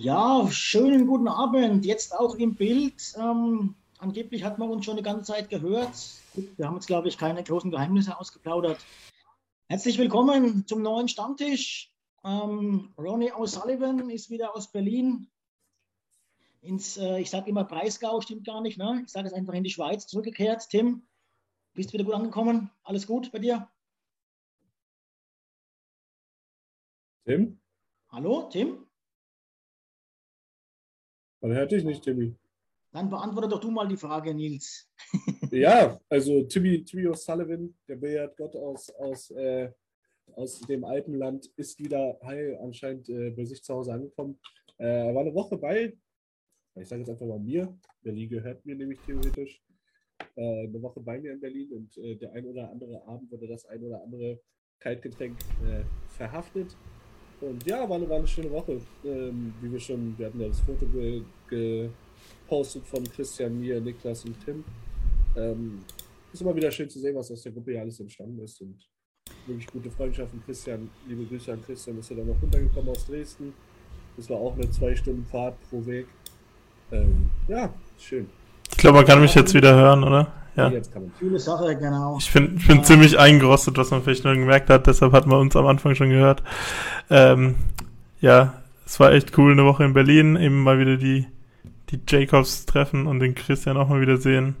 Ja, schönen guten Abend. Jetzt auch im Bild. Ähm, angeblich hat man uns schon eine ganze Zeit gehört. Wir haben jetzt, glaube ich, keine großen Geheimnisse ausgeplaudert. Herzlich willkommen zum neuen Stammtisch. Ähm, Ronnie O'Sullivan ist wieder aus Berlin ins, äh, ich sage immer Breisgau, stimmt gar nicht, ne? Ich sage es einfach in die Schweiz zurückgekehrt. Tim, bist du wieder gut angekommen? Alles gut bei dir? Tim? Hallo, Tim? Man hört dich nicht, Timmy. Dann beantworte doch du mal die Frage, Nils. ja, also Timmy, Timmy O'Sullivan, der Billardgott aus, aus, äh, aus dem Alpenland, ist wieder heil anscheinend äh, bei sich zu Hause angekommen. Äh, er war eine Woche bei, ich sage jetzt einfach mal mir, Berlin gehört mir nämlich theoretisch, äh, eine Woche bei mir in Berlin und äh, der ein oder andere Abend wurde das ein oder andere Kaltgetränk äh, verhaftet. Und ja, war eine, war eine schöne Woche. Ähm, wie wir schon, wir hatten ja das Foto gepostet von Christian, mir, Niklas und Tim. Ähm, ist immer wieder schön zu sehen, was aus der Gruppe hier alles entstanden ist. Und wirklich gute Freundschaften. Christian, liebe Grüße an Christian, ist ja dann noch runtergekommen aus Dresden. Das war auch eine zwei Stunden Fahrt pro Weg. Ähm, ja, schön. Ich glaube, man kann mich jetzt wieder hören, oder? Ja. Jetzt kann man. Coole Sache, genau. Ich bin, ich bin ja. ziemlich eingerostet, was man vielleicht noch gemerkt hat, deshalb hat man uns am Anfang schon gehört. Ähm, ja, es war echt cool, eine Woche in Berlin, eben mal wieder die, die Jacobs treffen und den Christian auch mal wieder sehen.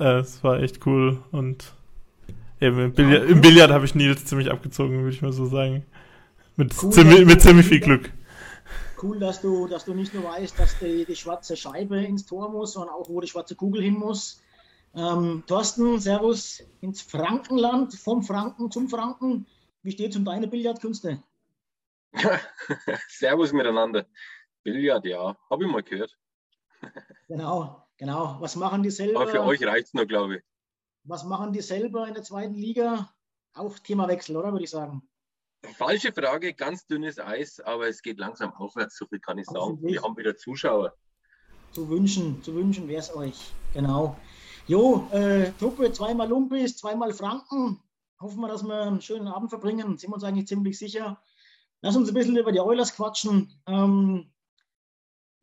Äh, es war echt cool und eben im Billard, im Billard habe ich Nils ziemlich abgezogen, würde ich mal so sagen. Mit, cool, ziemlich, mit ziemlich viel Glück. Cool, dass du, dass du nicht nur weißt, dass die, die schwarze Scheibe ins Tor muss, sondern auch, wo die schwarze Kugel hin muss. Ähm, Thorsten, Servus ins Frankenland, vom Franken zum Franken. Wie steht es um deine Billardkünste? servus miteinander. Billard, ja, habe ich mal gehört. genau, genau. Was machen die selber? Aber für euch reicht es nur, glaube ich. Was machen die selber in der zweiten Liga? Auch Themawechsel, oder würde ich sagen? Falsche Frage, ganz dünnes Eis, aber es geht langsam aufwärts, so viel kann ich sagen. Wir haben wieder Zuschauer. Zu wünschen, zu wünschen wäre es euch, genau. Jo, äh, Truppe, zweimal Lumpis, zweimal Franken. Hoffen wir, dass wir einen schönen Abend verbringen. Sind wir uns eigentlich ziemlich sicher. Lass uns ein bisschen über die Oilers quatschen. Ähm,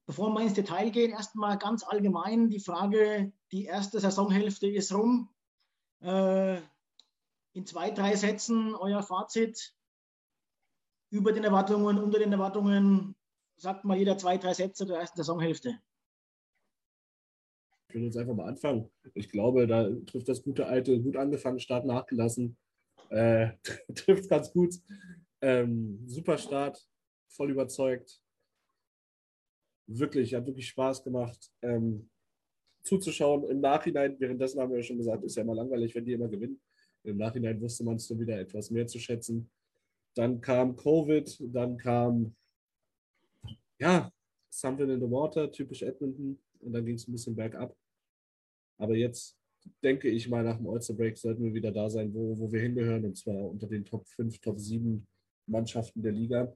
bevor wir ins Detail gehen, erstmal ganz allgemein die Frage: Die erste Saisonhälfte ist rum. Äh, in zwei, drei Sätzen euer Fazit über den Erwartungen, unter den Erwartungen. Sagt mal jeder zwei, drei Sätze der ersten Saisonhälfte. Ich will jetzt einfach mal anfangen. Ich glaube, da trifft das gute alte, gut angefangen, Start nachgelassen. Äh, trifft ganz gut. Ähm, super Start, voll überzeugt. Wirklich, hat wirklich Spaß gemacht. Ähm, zuzuschauen. Im Nachhinein, währenddessen haben wir ja schon gesagt, ist ja immer langweilig, wenn die immer gewinnen. Im Nachhinein wusste man es dann wieder etwas mehr zu schätzen. Dann kam Covid, dann kam, ja, Something in the Water, typisch Edmonton und dann ging es ein bisschen bergab. Aber jetzt denke ich mal, nach dem All-Star Break sollten wir wieder da sein, wo, wo wir hingehören, und zwar unter den Top 5, Top 7 Mannschaften der Liga.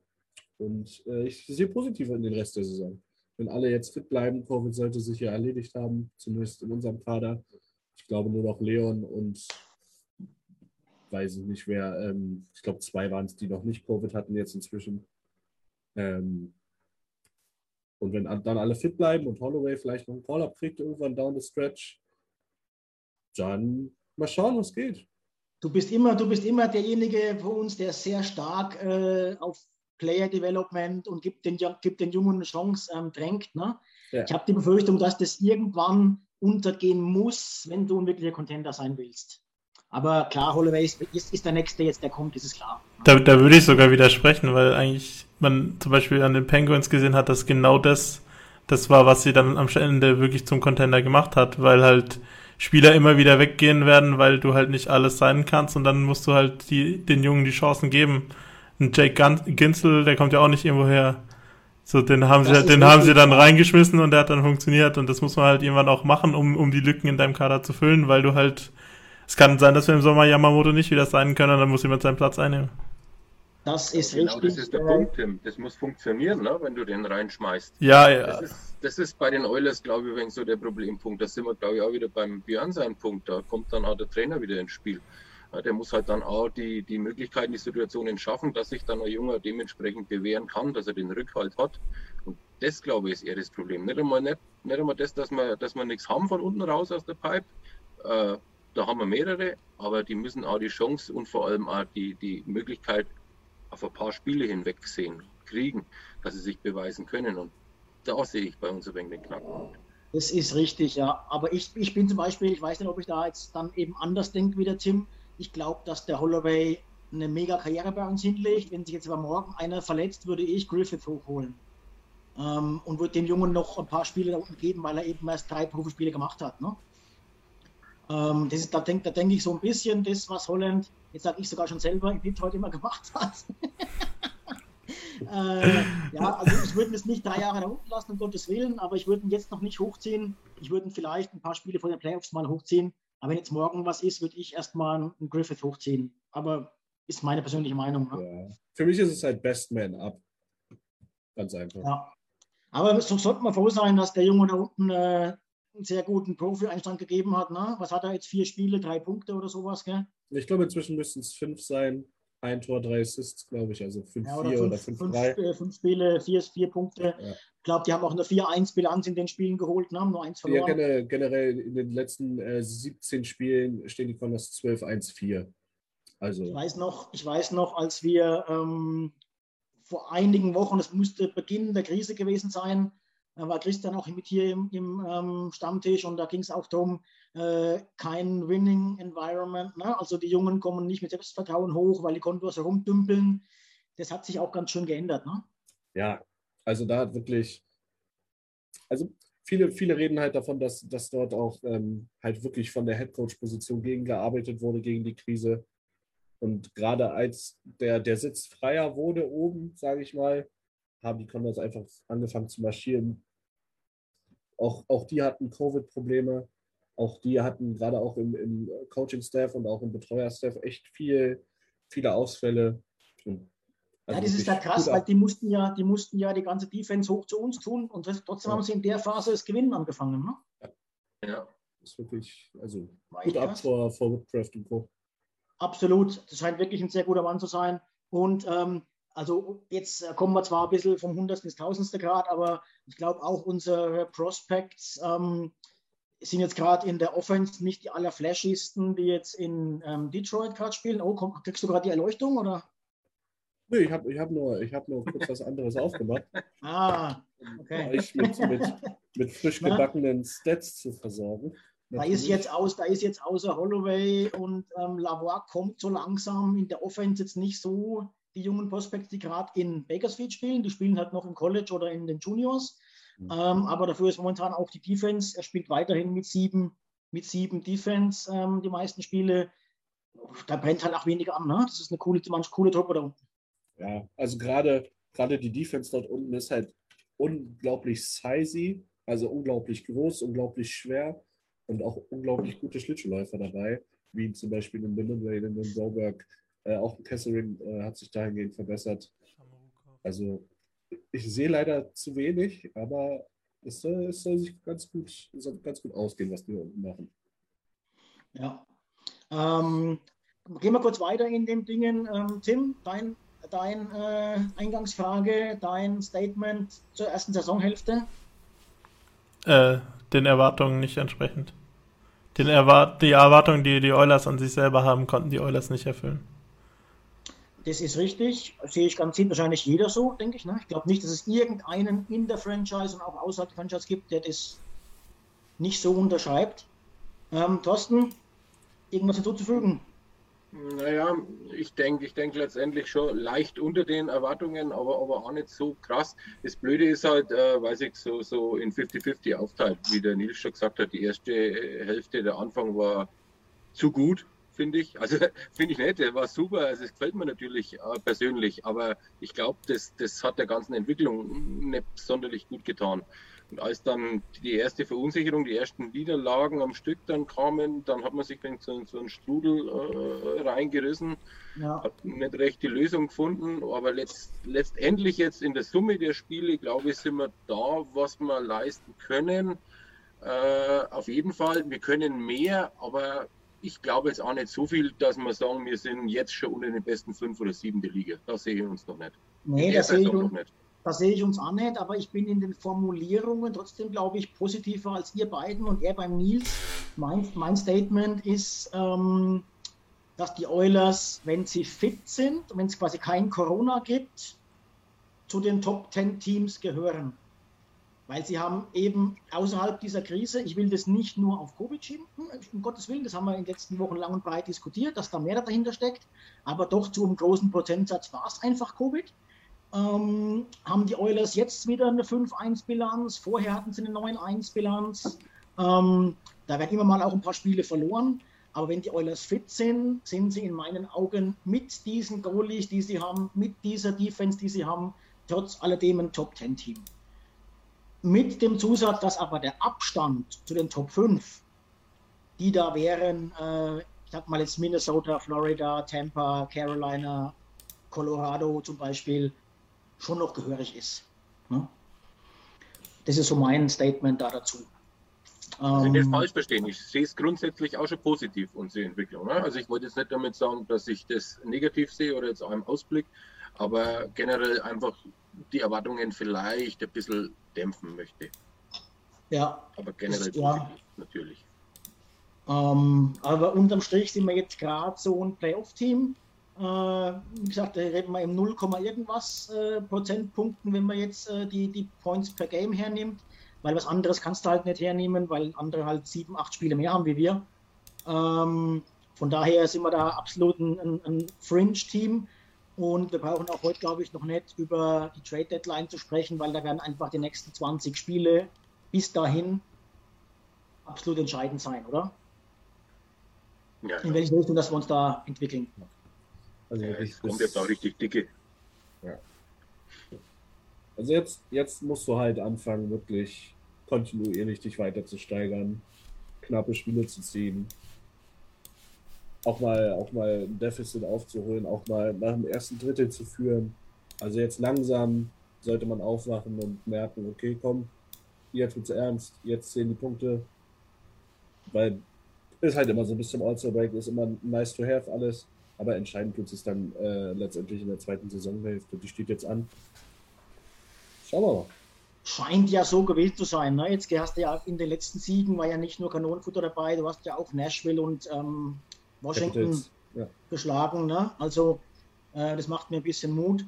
Und äh, ich sehe positiv in den Rest der Saison. wenn alle jetzt fit bleiben, Covid sollte sich ja erledigt haben, zumindest in unserem Kader. Ich glaube nur noch Leon und weiß ich nicht wer, ähm, ich glaube zwei waren es, die noch nicht Covid hatten jetzt inzwischen. Ähm, und wenn dann alle fit bleiben und Holloway vielleicht noch einen Call-Up kriegt, irgendwann down the stretch, dann mal schauen, was geht. Du bist immer, du bist immer derjenige von uns, der sehr stark äh, auf Player Development und gibt den, gibt den Jungen eine Chance ähm, drängt. Ne? Ja. Ich habe die Befürchtung, dass das irgendwann untergehen muss, wenn du ein wirklicher Contender sein willst. Aber klar, Holloway ist, ist, ist der Nächste jetzt, der kommt, ist es klar. Da, da würde ich sogar widersprechen, weil eigentlich man zum Beispiel an den Penguins gesehen hat, dass genau das das war, was sie dann am Ende wirklich zum Contender gemacht hat, weil halt Spieler immer wieder weggehen werden, weil du halt nicht alles sein kannst und dann musst du halt die, den Jungen die Chancen geben. Und Jake Ginzel, der kommt ja auch nicht irgendwo her. So, den haben das sie, den haben sie dann reingeschmissen und der hat dann funktioniert und das muss man halt irgendwann auch machen, um, um die Lücken in deinem Kader zu füllen, weil du halt, es kann sein, dass wir im Sommer Yamamoto nicht wieder sein können und dann muss jemand seinen Platz einnehmen. Das ist genau, richtig. Das ist der Punkt, Tim. Das muss funktionieren, ne, wenn du den reinschmeißt. Ja, ja. Das ist, das ist bei den Oilers, glaube ich, so der Problempunkt. Da sind wir, glaube ich, auch wieder beim Björn sein Punkt. Da kommt dann auch der Trainer wieder ins Spiel. Ja, der muss halt dann auch die, die Möglichkeiten, die Situationen schaffen, dass sich dann ein Junger dementsprechend bewähren kann, dass er den Rückhalt hat. Und das, glaube ich, ist eher das Problem. Nicht einmal, nicht, nicht einmal das, dass wir, dass wir nichts haben von unten raus aus der Pipe. Äh, da haben wir mehrere, aber die müssen auch die Chance und vor allem auch die, die Möglichkeit auf ein paar Spiele hinweg sehen, kriegen, dass sie sich beweisen können. Und da sehe ich bei uns ein wenig den Knackpunkt. Das ist richtig, ja. Aber ich, ich bin zum Beispiel, ich weiß nicht, ob ich da jetzt dann eben anders denke wie der Tim. Ich glaube, dass der Holloway eine mega Karriere bei uns hinlegt. Wenn sich jetzt aber morgen einer verletzt, würde ich Griffith hochholen. Ähm, und würde dem Jungen noch ein paar Spiele da unten geben, weil er eben erst drei Profispiele gemacht hat. Ne? Ähm, das ist, da denke da denk ich so ein bisschen das, was Holland, jetzt sage ich sogar schon selber, in Detroit immer gemacht hat. äh, ja, also ich würde es nicht drei Jahre da unten lassen, um Gottes Willen, aber ich würde ihn jetzt noch nicht hochziehen. Ich würde ihn vielleicht ein paar Spiele vor den Playoffs mal hochziehen. Aber wenn jetzt morgen was ist, würde ich erstmal einen Griffith hochziehen. Aber ist meine persönliche Meinung. Ne? Ja. Für mich ist es halt Best Man Up. Ganz einfach. Ja. Aber so sollte man froh sein, dass der Junge da unten äh, einen sehr guten Profi-Einstand gegeben hat. Ne? Was hat er jetzt? Vier Spiele, drei Punkte oder sowas, gell? Ich glaube, inzwischen müssten es fünf sein. Ein Tor, drei Assists, glaube ich. Also fünf, ja, oder vier fünf, oder fünf, fünf, drei. Äh, fünf Spiele, vier, vier Punkte. Ja. Ich glaube, die haben auch eine 4-1-Bilanz in den Spielen geholt, ne? haben nur eins verloren. Ja, generell in den letzten äh, 17 Spielen stehen die Condors 12-1-4. Also. Ich weiß noch, ich weiß noch, als wir ähm, vor einigen Wochen, es musste Beginn der Krise gewesen sein, da war Christian auch mit hier im, im ähm, Stammtisch und da ging es auch darum, äh, kein Winning Environment. Ne? Also die Jungen kommen nicht mit Selbstvertrauen hoch, weil die Kontos herumdümpeln. Das hat sich auch ganz schön geändert. Ne? Ja, also da hat wirklich, also viele, viele reden halt davon, dass, dass dort auch ähm, halt wirklich von der Headcoach-Position gegen gearbeitet wurde, gegen die Krise. Und gerade als der, der Sitz freier wurde oben, sage ich mal, haben die Condors einfach angefangen zu marschieren. Auch, auch die hatten Covid-Probleme. Auch die hatten gerade auch im, im Coaching-Staff und auch im Betreuer-Staff echt viel, viele Ausfälle. Und also ja, das ist ja krass, weil die mussten ja, die mussten ja die ganze Defense hoch zu uns tun und trotzdem ja. haben sie in der Phase das Gewinnen angefangen. Ne? Ja. ja. Das ist wirklich, also gut ab vor, vor Woodcraft und Co. Absolut. Das scheint wirklich ein sehr guter Mann zu sein. Und ähm, also jetzt äh, kommen wir zwar ein bisschen vom Hundertsten ins Tausendste Grad, aber ich glaube auch unsere Prospects ähm, sind jetzt gerade in der Offense nicht die allerflashigsten, die jetzt in ähm, Detroit gerade spielen. Oh, komm, kriegst du gerade die Erleuchtung oder? Nee, ich habe ich hab nur, hab nur kurz was anderes aufgemacht. Ah, okay. Um euch mit, mit, mit frisch gebackenen Stats zu versorgen. Da ist jetzt aus, da ist jetzt außer Holloway und ähm, Lavoie kommt so langsam in der Offense jetzt nicht so die jungen Prospects, die gerade in Bakersfield spielen. Die spielen halt noch im College oder in den Juniors. Mhm. Ähm, aber dafür ist momentan auch die Defense. Er spielt weiterhin mit sieben, mit sieben Defense ähm, die meisten Spiele. Da brennt halt auch weniger an. Ne? Das ist eine coole, manche coole Truppe da unten. Ja, also gerade gerade die Defense dort unten ist halt unglaublich sizey, also unglaublich groß, unglaublich schwer und auch unglaublich gute Schlittschuhläufer dabei, wie zum Beispiel in Lindenway, in den Sauberg, äh, auch Kesselring äh, hat sich dahingehend verbessert. Also ich sehe leider zu wenig, aber es soll, es soll sich ganz gut, soll ganz gut ausgehen, was die unten machen. Ja. Ähm, gehen wir kurz weiter in den Dingen. Ähm, Tim, dein, dein äh, Eingangsfrage, dein Statement zur ersten Saisonhälfte? Äh, den Erwartungen nicht entsprechend. Den Erwart die Erwartungen, die die Oilers an sich selber haben, konnten die Oilers nicht erfüllen. Das ist richtig. Sehe ich ganz, sieht wahrscheinlich jeder so, denke ich. Ne? Ich glaube nicht, dass es irgendeinen in der Franchise und auch außerhalb der Franchise gibt, der das nicht so unterschreibt. Ähm, Thorsten, irgendwas hinzuzufügen? Naja, ich denke, ich denke letztendlich schon leicht unter den Erwartungen, aber, aber auch nicht so krass. Das Blöde ist halt, äh, weiß ich, so, so in 50-50 aufteilt, wie der Nils schon gesagt hat. Die erste Hälfte, der Anfang war zu gut, finde ich. Also finde ich nicht, der war super. Also es gefällt mir natürlich äh, persönlich, aber ich glaube, das, das hat der ganzen Entwicklung nicht sonderlich gut getan. Und als dann die erste Verunsicherung, die ersten Niederlagen am Stück dann kamen, dann hat man sich in so, so einen Strudel äh, reingerissen, ja. hat nicht recht die Lösung gefunden, aber letzt, letztendlich jetzt in der Summe der Spiele, glaube ich, sind wir da, was wir leisten können. Äh, auf jeden Fall, wir können mehr, aber ich glaube jetzt auch nicht so viel, dass wir sagen, wir sind jetzt schon unter den besten fünf oder sieben der Liga. Da sehe ich uns noch nicht. Nee, das sehe, ich, das sehe ich uns auch nicht, aber ich bin in den Formulierungen trotzdem, glaube ich, positiver als ihr beiden und er beim Nils. Mein, mein Statement ist, ähm, dass die Oilers, wenn sie fit sind, wenn es quasi kein Corona gibt, zu den Top 10 Teams gehören. Weil sie haben eben außerhalb dieser Krise, ich will das nicht nur auf Covid schieben, um Gottes Willen, das haben wir in den letzten Wochen lang und breit diskutiert, dass da mehr dahinter steckt, aber doch zu einem großen Prozentsatz war es einfach Covid. Ähm, haben die Oilers jetzt wieder eine 5-1-Bilanz, vorher hatten sie eine 9-1-Bilanz. Ähm, da werden immer mal auch ein paar Spiele verloren. Aber wenn die Oilers fit sind, sind sie in meinen Augen mit diesen Goalies, die sie haben, mit dieser Defense, die sie haben, trotz alledem ein Top-10-Team. Mit dem Zusatz, dass aber der Abstand zu den Top 5, die da wären, äh, ich sag mal jetzt Minnesota, Florida, Tampa, Carolina, Colorado zum Beispiel, schon noch gehörig ist. Ne? Das ist so mein Statement da dazu. Also nicht ähm, falsch verstehen, ich sehe es grundsätzlich auch schon positiv, unsere Entwicklung. Ne? Also ich wollte jetzt nicht damit sagen, dass ich das negativ sehe oder jetzt auch im Ausblick, aber generell einfach die Erwartungen vielleicht ein bisschen dämpfen möchte. Ja. Aber generell ja. natürlich. Ähm, aber unterm Strich sind wir jetzt gerade so ein Playoff-Team. Äh, wie gesagt, da reden wir im 0, irgendwas äh, Prozentpunkten, wenn man jetzt äh, die, die Points per Game hernimmt. Weil was anderes kannst du halt nicht hernehmen, weil andere halt sieben, acht Spiele mehr haben wie wir. Ähm, von daher sind wir da absolut ein, ein Fringe-Team. Und wir brauchen auch heute, glaube ich, noch nicht über die Trade Deadline zu sprechen, weil da werden einfach die nächsten 20 Spiele bis dahin absolut entscheidend sein, oder? Ja, In welche Richtung, dass wir uns da entwickeln. Also ja, es kommt jetzt auch richtig dicke. Ja. Also jetzt, jetzt musst du halt anfangen, wirklich kontinuierlich dich weiter zu steigern, knappe Spiele zu ziehen, auch mal, auch mal ein Deficit aufzuholen, auch mal nach dem ersten Drittel zu führen. Also jetzt langsam sollte man aufwachen und merken, okay, komm, jetzt wird's ernst, jetzt zählen die Punkte. Weil ist halt immer so bis zum All-Star-Break, ist immer nice to have alles, aber entscheidend tut es dann äh, letztendlich in der zweiten Saisonhälfte. Die steht jetzt an. Schauen wir mal. Scheint ja so gewesen zu sein. Ne? Jetzt hast du ja in den letzten Siegen war ja nicht nur Kanonenfutter dabei, du hast ja auch Nashville und ähm, Washington ja. geschlagen. Ne? Also äh, das macht mir ein bisschen Mut.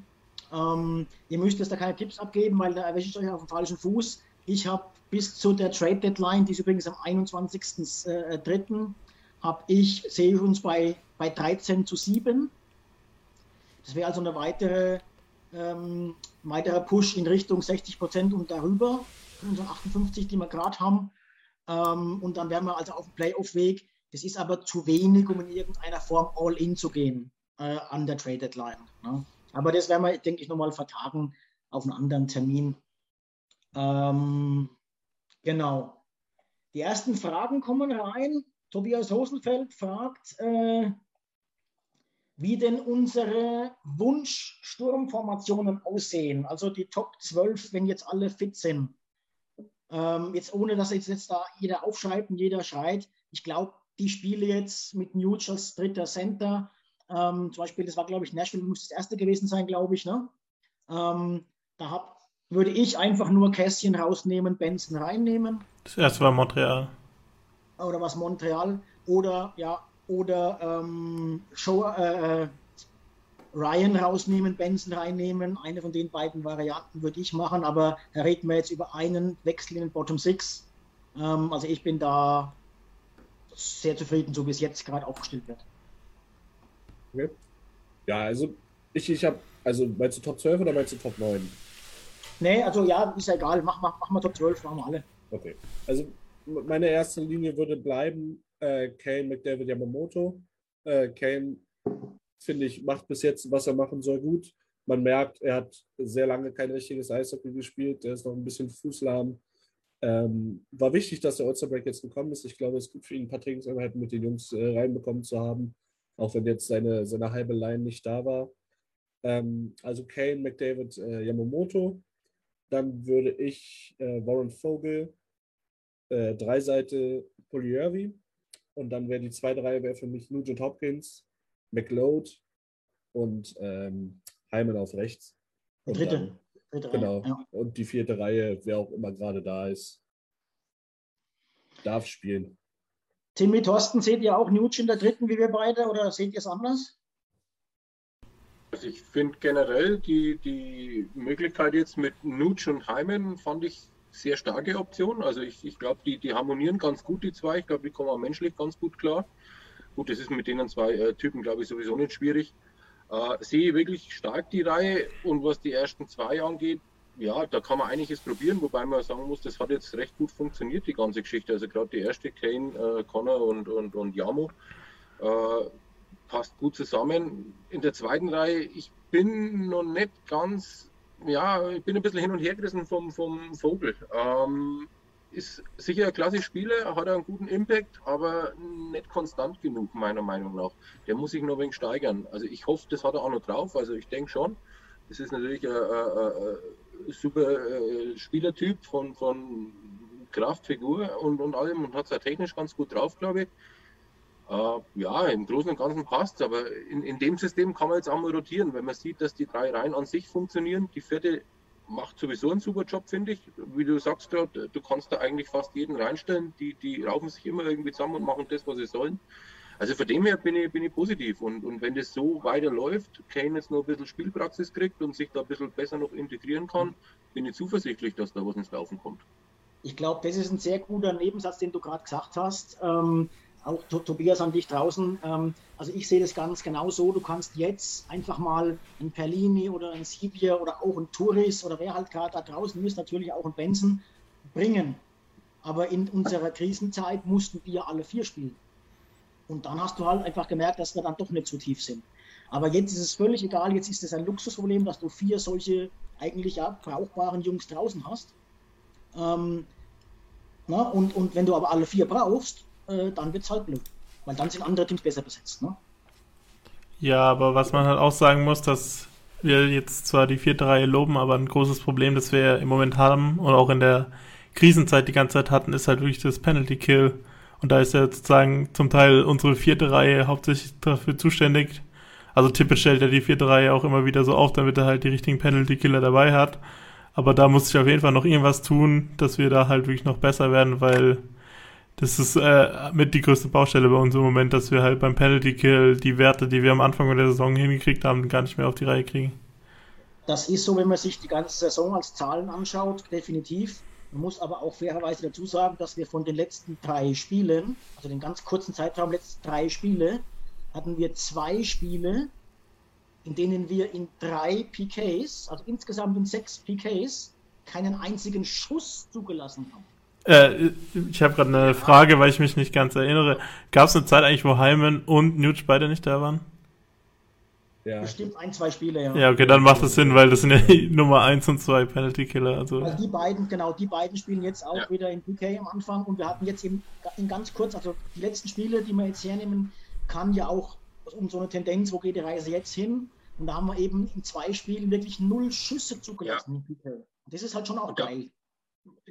Ähm, ihr müsst jetzt da keine Tipps abgeben, weil da erwische ich euch auf dem falschen Fuß. Ich habe bis zu der Trade Deadline, die ist übrigens am 21.03., habe ich, sehe ich uns bei, bei 13 zu 7. Das wäre also eine weitere, ähm, weiterer Push in Richtung 60 Prozent und darüber, von unseren 58, die wir gerade haben. Ähm, und dann wären wir also auf dem Playoff-Weg das ist aber zu wenig, um in irgendeiner Form all-in zu gehen äh, an der Trade Deadline. Ne? Aber das werden wir, denke ich, nochmal vertagen auf einen anderen Termin. Ähm, genau. Die ersten Fragen kommen rein. Tobias Hosenfeld fragt, äh, wie denn unsere Wunschsturmformationen aussehen. Also die Top 12, wenn jetzt alle fit sind. Ähm, jetzt ohne, dass jetzt, jetzt da jeder aufschreibt und jeder schreit. Ich glaube, die Spiele jetzt mit Nuge als dritter Center, ähm, zum Beispiel, das war, glaube ich, Nashville muss das erste gewesen sein, glaube ich. Ne? Ähm, da hab, würde ich einfach nur Kästchen rausnehmen, Benson reinnehmen. Das erste war Montreal. Oder was Montreal. Oder ja, oder ähm, Show, äh, äh, Ryan rausnehmen, Benson reinnehmen. Eine von den beiden Varianten würde ich machen, aber da reden wir jetzt über einen Wechsel in den Bottom Six. Ähm, also ich bin da sehr zufrieden, so wie es jetzt gerade aufgestellt wird. Okay. Ja, also ich, ich habe, also meinst du Top 12 oder meinst du Top 9? Nee, also ja, ist ja egal, mach, mach, mach mal Top 12, machen wir alle. Okay. Also meine erste Linie würde bleiben äh, Kane, McDavid, Yamamoto. Äh, Kane, finde ich, macht bis jetzt, was er machen soll, gut. Man merkt, er hat sehr lange kein richtiges Eishockey gespielt. Er ist noch ein bisschen fußlahm. Ähm, war wichtig, dass der all Break jetzt gekommen ist. Ich glaube, es ist gut für ihn, ein paar Trainingseinheiten mit den Jungs äh, reinbekommen zu haben, auch wenn jetzt seine, seine halbe Line nicht da war. Ähm, also Kane, McDavid, äh, Yamamoto. Dann würde ich äh, Warren Vogel, äh, Dreiseite Polyervi, und dann wäre die zweite Reihe wäre für mich Nugent Hopkins, McLeod und ähm, Heimann auf rechts. Und dritte. Dann, dritte genau. Reihe, ja. Und die vierte Reihe, wer auch immer gerade da ist, darf spielen. Timmy Thorsten, seht ihr auch Nugent in der dritten wie wir beide oder seht ihr es anders? Also ich finde generell die, die Möglichkeit jetzt mit Nugent und Heimann fand ich sehr starke Option. Also ich, ich glaube, die, die harmonieren ganz gut, die zwei. Ich glaube, die kommen auch menschlich ganz gut klar. Gut, das ist mit denen zwei äh, Typen, glaube ich, sowieso nicht schwierig. Äh, sehe wirklich stark die Reihe und was die ersten zwei angeht, ja, da kann man einiges probieren, wobei man sagen muss, das hat jetzt recht gut funktioniert, die ganze Geschichte. Also gerade die erste, Kane, äh, Connor und, und, und Yamo, äh, passt gut zusammen. In der zweiten Reihe, ich bin noch nicht ganz ja, ich bin ein bisschen hin und her gerissen vom, vom Vogel. Ähm, ist sicher ein klasse Spieler, hat einen guten Impact, aber nicht konstant genug, meiner Meinung nach. Der muss sich noch ein wenig steigern. Also ich hoffe, das hat er auch noch drauf. Also ich denke schon. Das ist natürlich ein, ein, ein super äh, Spielertyp von, von Kraft, Figur und, und allem und hat es ja technisch ganz gut drauf, glaube ich. Äh, ja, im Großen und Ganzen passt aber in, in dem System kann man jetzt auch mal rotieren, wenn man sieht, dass die drei Reihen an sich funktionieren. Die vierte macht sowieso einen super Job, finde ich. Wie du sagst, du, du kannst da eigentlich fast jeden reinstellen. Die, die raufen sich immer irgendwie zusammen und machen das, was sie sollen. Also von dem her bin ich, bin ich positiv. Und, und wenn das so weiterläuft, Kane jetzt noch ein bisschen Spielpraxis kriegt und sich da ein bisschen besser noch integrieren kann, bin ich zuversichtlich, dass da was ins Laufen kommt. Ich glaube, das ist ein sehr guter Nebensatz, den du gerade gesagt hast. Ähm, auch Tobias an dich draußen. Ähm, also ich sehe das ganz genau so. Du kannst jetzt einfach mal ein Perlini oder ein Sibier oder auch ein Touris oder wer halt gerade da draußen ist, natürlich auch ein Benson bringen. Aber in unserer Krisenzeit mussten wir alle vier spielen. Und dann hast du halt einfach gemerkt, dass wir dann doch nicht so tief sind. Aber jetzt ist es völlig egal, jetzt ist es ein Luxusproblem, dass du vier solche eigentlich ja brauchbaren Jungs draußen hast. Ähm, na, und, und wenn du aber alle vier brauchst, äh, dann wird es halt blöd. Weil dann sind andere Teams besser besetzt. Ne? Ja, aber was man halt auch sagen muss, dass wir jetzt zwar die vierte Reihe loben, aber ein großes Problem, das wir im Moment haben und auch in der Krisenzeit die ganze Zeit hatten, ist halt wirklich das Penalty Kill. Und da ist ja sozusagen zum Teil unsere vierte Reihe hauptsächlich dafür zuständig. Also Tippett stellt ja die vierte Reihe auch immer wieder so auf, damit er halt die richtigen Penalty Killer dabei hat. Aber da muss ich auf jeden Fall noch irgendwas tun, dass wir da halt wirklich noch besser werden, weil das ist äh, mit die größte Baustelle bei uns im Moment, dass wir halt beim Penalty Kill die Werte, die wir am Anfang der Saison hingekriegt haben, gar nicht mehr auf die Reihe kriegen. Das ist so, wenn man sich die ganze Saison als Zahlen anschaut, definitiv. Man muss aber auch fairerweise dazu sagen, dass wir von den letzten drei Spielen, also den ganz kurzen Zeitraum, letzten drei Spiele, hatten wir zwei Spiele, in denen wir in drei PKs, also insgesamt in sechs PKs, keinen einzigen Schuss zugelassen haben. Äh, ich habe gerade eine Frage, weil ich mich nicht ganz erinnere. Gab es eine Zeit eigentlich, wo Hyman und Nuge beide nicht da waren? Ja. Bestimmt ein, zwei Spiele, ja. Ja, okay, dann macht das Sinn, weil das sind ja die Nummer 1 und 2 Penalty Killer. Also. also die beiden, genau, die beiden spielen jetzt auch ja. wieder in PK am Anfang und wir hatten jetzt eben in ganz kurz, also die letzten Spiele, die wir jetzt hernehmen, kann ja auch um so eine Tendenz, wo geht die Reise jetzt hin? Und da haben wir eben in zwei Spielen wirklich null Schüsse zugelassen. Ja. Das ist halt schon auch geil.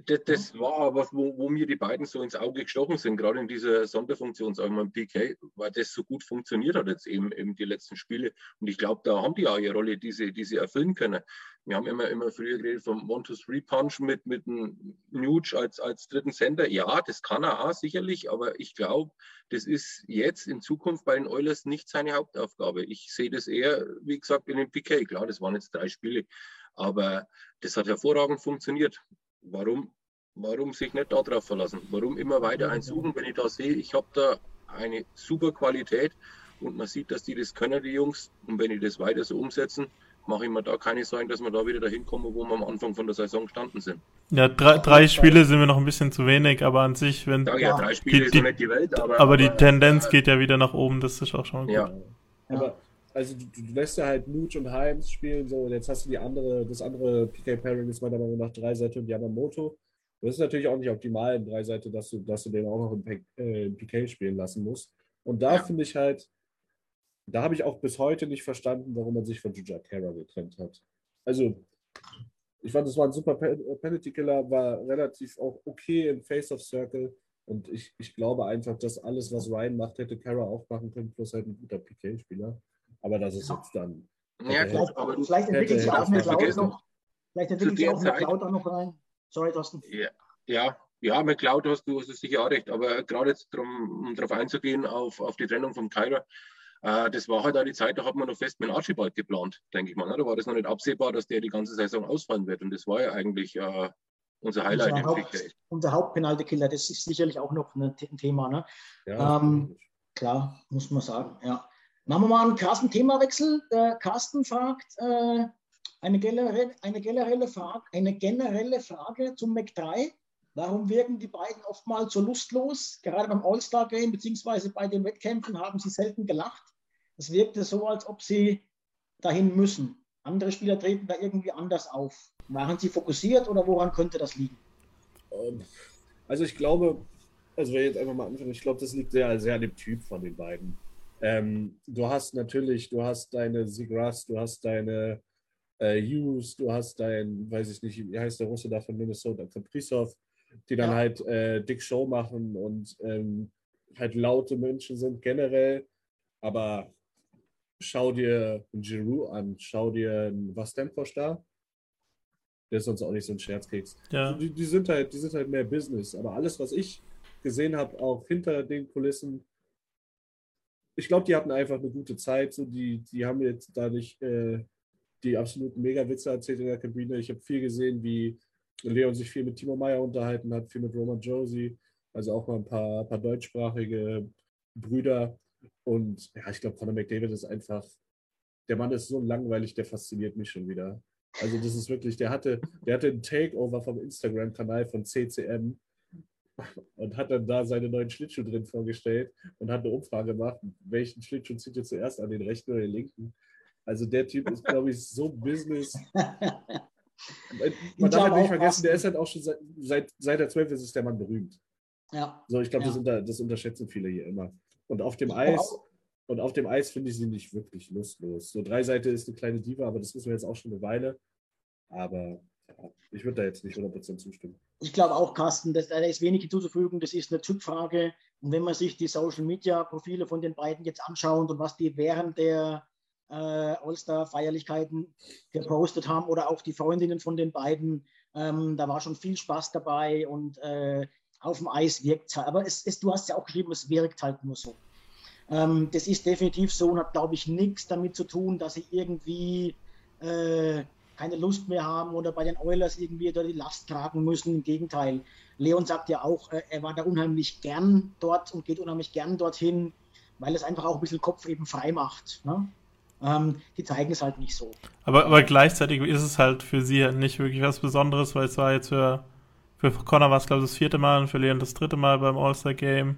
Das, das, war aber, wo, wo, mir die beiden so ins Auge gestochen sind, gerade in dieser Sonderfunktion, sagen wir mal, PK, weil das so gut funktioniert hat jetzt eben, eben die letzten Spiele. Und ich glaube, da haben die auch ihre Rolle, die sie, die sie erfüllen können. Wir haben immer, immer früher geredet vom One-to-Three-Punch mit, mit einem Nuge als, als dritten Center. Ja, das kann er auch sicherlich, aber ich glaube, das ist jetzt in Zukunft bei den Oilers nicht seine Hauptaufgabe. Ich sehe das eher, wie gesagt, in den PK. Klar, das waren jetzt drei Spiele, aber das hat hervorragend funktioniert. Warum, warum sich nicht darauf verlassen? Warum immer weiter einsuchen, wenn ich da sehe, ich habe da eine super Qualität und man sieht, dass die das können, die Jungs. Und wenn die das weiter so umsetzen, mache ich mir da keine Sorgen, dass wir da wieder dahin kommen, wo wir am Anfang von der Saison gestanden sind. Ja, drei, drei Spiele sind wir noch ein bisschen zu wenig, aber an sich, wenn. Ja, ja drei Spiele die, ist die, nicht die Welt, aber. Aber die Tendenz geht ja wieder nach oben, das ist auch schon gut. Ja. Aber also du, du, lässt ja halt Nuge und Himes spielen, so, und jetzt hast du die andere, das andere PK-Pairing ist meiner Meinung nach drei Seite und Yamamoto. Das ist natürlich auch nicht optimal in drei Seite, dass du, dass du den auch noch im, äh, PK spielen lassen musst. Und da ja. finde ich halt, da habe ich auch bis heute nicht verstanden, warum man sich von Juja Kara getrennt hat. Also, ich fand, es war ein super Penalty-Killer, war relativ auch okay im Face-of-Circle. Und ich, ich glaube einfach, dass alles, was Ryan macht, hätte Kara auch machen können, plus halt ein guter PK-Spieler. Aber das ist jetzt dann. Ja, vielleicht, aber vielleicht entwickelt sich auch eine Cloud noch. Vielleicht entwickelt sich auch eine Cloud auch noch rein. Sorry, Thorsten. Ja, ja, ja mit Cloud hast du, hast du sicher auch recht. Aber gerade jetzt, drum, um darauf einzugehen, auf, auf die Trennung von Kyra, äh, das war halt auch die Zeit, da hat man noch fest mit Archibald geplant, denke ich mal. Ne? Da war das noch nicht absehbar, dass der die ganze Saison ausfallen wird. Und das war ja eigentlich äh, unser Highlight unser Haupt, Unser Hauptpenalty-Killer, das ist sicherlich auch noch ein Thema. Ne? Ja, ähm, klar, muss man sagen, ja. Machen wir mal einen Carsten Themawechsel. Der Carsten fragt äh, eine, generelle, eine, generelle Frage, eine generelle Frage zum Mac 3. Warum wirken die beiden oftmals so lustlos? Gerade beim All-Star-Game beziehungsweise bei den Wettkämpfen haben sie selten gelacht. Es wirkte so, als ob sie dahin müssen. Andere Spieler treten da irgendwie anders auf. Waren sie fokussiert oder woran könnte das liegen? Ähm, also ich glaube, also wenn ich jetzt einfach mal anfangen, ich glaube, das liegt sehr, sehr an dem Typ von den beiden. Ähm, du hast natürlich, du hast deine Sigras, du hast deine äh, Hughes, du hast dein, weiß ich nicht, wie heißt der Russe da von Minnesota, Kaprizov, die dann ja. halt äh, dick Show machen und ähm, halt laute Menschen sind generell. Aber schau dir Giroud an, schau dir was Stamford da. Der ist sonst auch nicht so ein Scherzkeks. Ja. Die, die, sind halt, die sind halt mehr Business. Aber alles, was ich gesehen habe, auch hinter den Kulissen, ich glaube, die hatten einfach eine gute Zeit. So, die, die haben jetzt da nicht äh, die absoluten Mega-Witze erzählt in der Kabine. Ich habe viel gesehen, wie Leon sich viel mit Timo Meyer unterhalten hat, viel mit Roman Josie, also auch mal ein paar, paar deutschsprachige Brüder. Und ja, ich glaube, Conor McDavid ist einfach, der Mann ist so langweilig, der fasziniert mich schon wieder. Also das ist wirklich, der hatte, der hatte einen Takeover vom Instagram-Kanal von CCM und hat dann da seine neuen Schlittschuh drin vorgestellt und hat eine Umfrage gemacht, welchen Schlittschuh zieht ihr zuerst an, den rechten oder den linken. Also der Typ ist, glaube ich, so Business. Man darf halt nicht vergessen, der ist halt auch schon seit, seit, seit er zwölf ist, ist der Mann berühmt. Ja. So, ich glaube, ja. das, unter, das unterschätzen viele hier immer. Und auf dem Eis, und auf dem Eis finde ich sie nicht wirklich lustlos. So drei Seite ist eine kleine Diva, aber das wissen wir jetzt auch schon eine Weile. Aber ja, ich würde da jetzt nicht 100% zustimmen. Ich glaube auch, Carsten, dass, da ist wenig hinzuzufügen. Das ist eine Typfrage. Und wenn man sich die Social Media Profile von den beiden jetzt anschaut und was die während der äh, All-Star-Feierlichkeiten gepostet haben oder auch die Freundinnen von den beiden, ähm, da war schon viel Spaß dabei und äh, auf dem Eis wirkt es halt. Aber es, es, du hast ja auch geschrieben, es wirkt halt nur so. Ähm, das ist definitiv so und hat, glaube ich, nichts damit zu tun, dass sie irgendwie äh, keine Lust mehr haben oder bei den Oilers irgendwie da die Last tragen müssen. Im Gegenteil. Leon sagt ja auch, äh, er war da unheimlich gern dort und geht unheimlich gern dorthin, weil es einfach auch ein bisschen Kopf eben frei macht. Ne? Ähm, die zeigen es halt nicht so. Aber, aber gleichzeitig ist es halt für sie nicht wirklich was Besonderes, weil es war jetzt für, für Connor war es, glaube ich, das vierte Mal und für Leon das dritte Mal beim All-Star-Game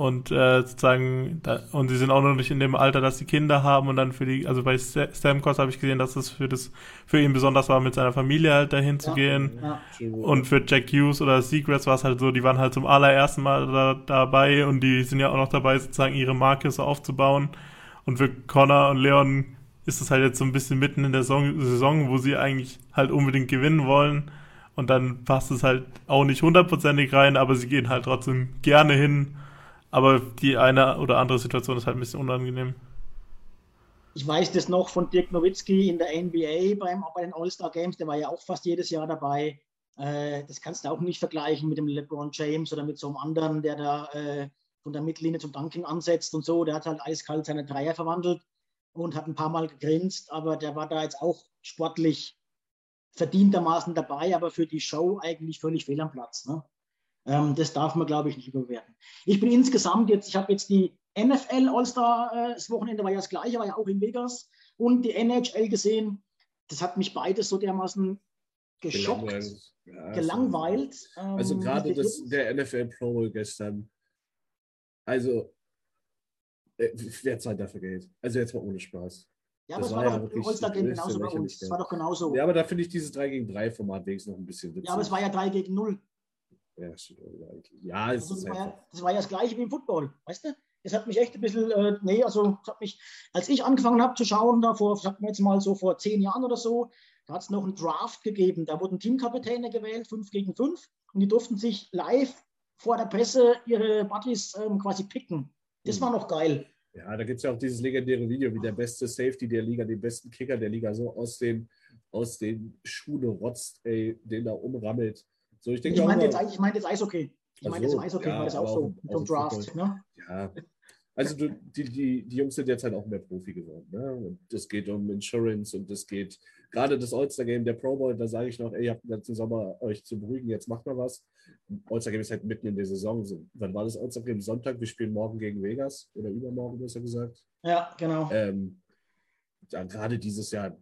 und äh, sozusagen da, und sie sind auch noch nicht in dem Alter, dass sie Kinder haben und dann für die, also bei Stamkos habe ich gesehen, dass es für das für ihn besonders war, mit seiner Familie halt dahin zu gehen. Ja. Und für Jack Hughes oder Secrets war es halt so, die waren halt zum allerersten Mal da, dabei und die sind ja auch noch dabei, sozusagen ihre Marke so aufzubauen. Und für Connor und Leon ist es halt jetzt so ein bisschen mitten in der Saison, wo sie eigentlich halt unbedingt gewinnen wollen. Und dann passt es halt auch nicht hundertprozentig rein, aber sie gehen halt trotzdem gerne hin. Aber die eine oder andere Situation ist halt ein bisschen unangenehm. Ich weiß das noch von Dirk Nowitzki in der NBA beim, bei den All-Star Games, der war ja auch fast jedes Jahr dabei. Äh, das kannst du auch nicht vergleichen mit dem LeBron James oder mit so einem anderen, der da äh, von der Mittellinie zum Dunking ansetzt und so. Der hat halt eiskalt seine Dreier verwandelt und hat ein paar Mal gegrinst, aber der war da jetzt auch sportlich verdientermaßen dabei, aber für die Show eigentlich völlig fehl am Platz. Ne? Ähm, das darf man, glaube ich, nicht überwerten. Ich bin insgesamt jetzt, ich habe jetzt die NFL All-Star, äh, das Wochenende war ja das gleiche, war ja auch in Vegas und die NHL gesehen. Das hat mich beides so dermaßen geschockt, gelangweilt. Ja, gelangweilt ähm, also gerade das, der NFL Pro Bowl gestern. Also, äh, wer zahlt dafür Geld? Also jetzt mal ohne Spaß. Ja, aber das war, war doch ja All-Star Game genauso bei uns. Das war doch genauso. Ja, aber da finde ich dieses 3 gegen 3 Format wenigstens noch ein bisschen witzig. Ja, aber es war ja 3 gegen 0. Ja, ja, es also, das, war ja, das war ja das gleiche wie im Football, weißt du? es hat mich echt ein bisschen, äh, nee, also hat mich, als ich angefangen habe zu schauen, da vor, sagen wir jetzt mal so vor zehn Jahren oder so, da hat es noch einen Draft gegeben. Da wurden Teamkapitäne gewählt, fünf gegen fünf, und die durften sich live vor der Presse ihre Buddies ähm, quasi picken. Das mhm. war noch geil. Ja, da gibt es ja auch dieses legendäre Video, wie der beste Safety der Liga, den besten Kicker der Liga so aus den, aus den Schuhen rotzt, ey, den da umrammelt. So, ich ich meine jetzt, ich mein jetzt Eishockey. Ich meine, das Eishockey ja, war das auch so, zum Draft. Ne? Ja, also du, die, die, die Jungs sind jetzt halt auch mehr Profi geworden. Ne? Und es geht um Insurance und es geht gerade das All-Star-Game, der Pro Bowl, da sage ich noch, ey, ihr habt den ganzen Sommer euch zu beruhigen, jetzt macht mal was. All-Star-Game ist halt mitten in der Saison. So, wann war das All-Star-Game? Sonntag, wir spielen morgen gegen Vegas oder übermorgen, besser gesagt. Ja, genau. Ähm, ja, gerade dieses Jahr,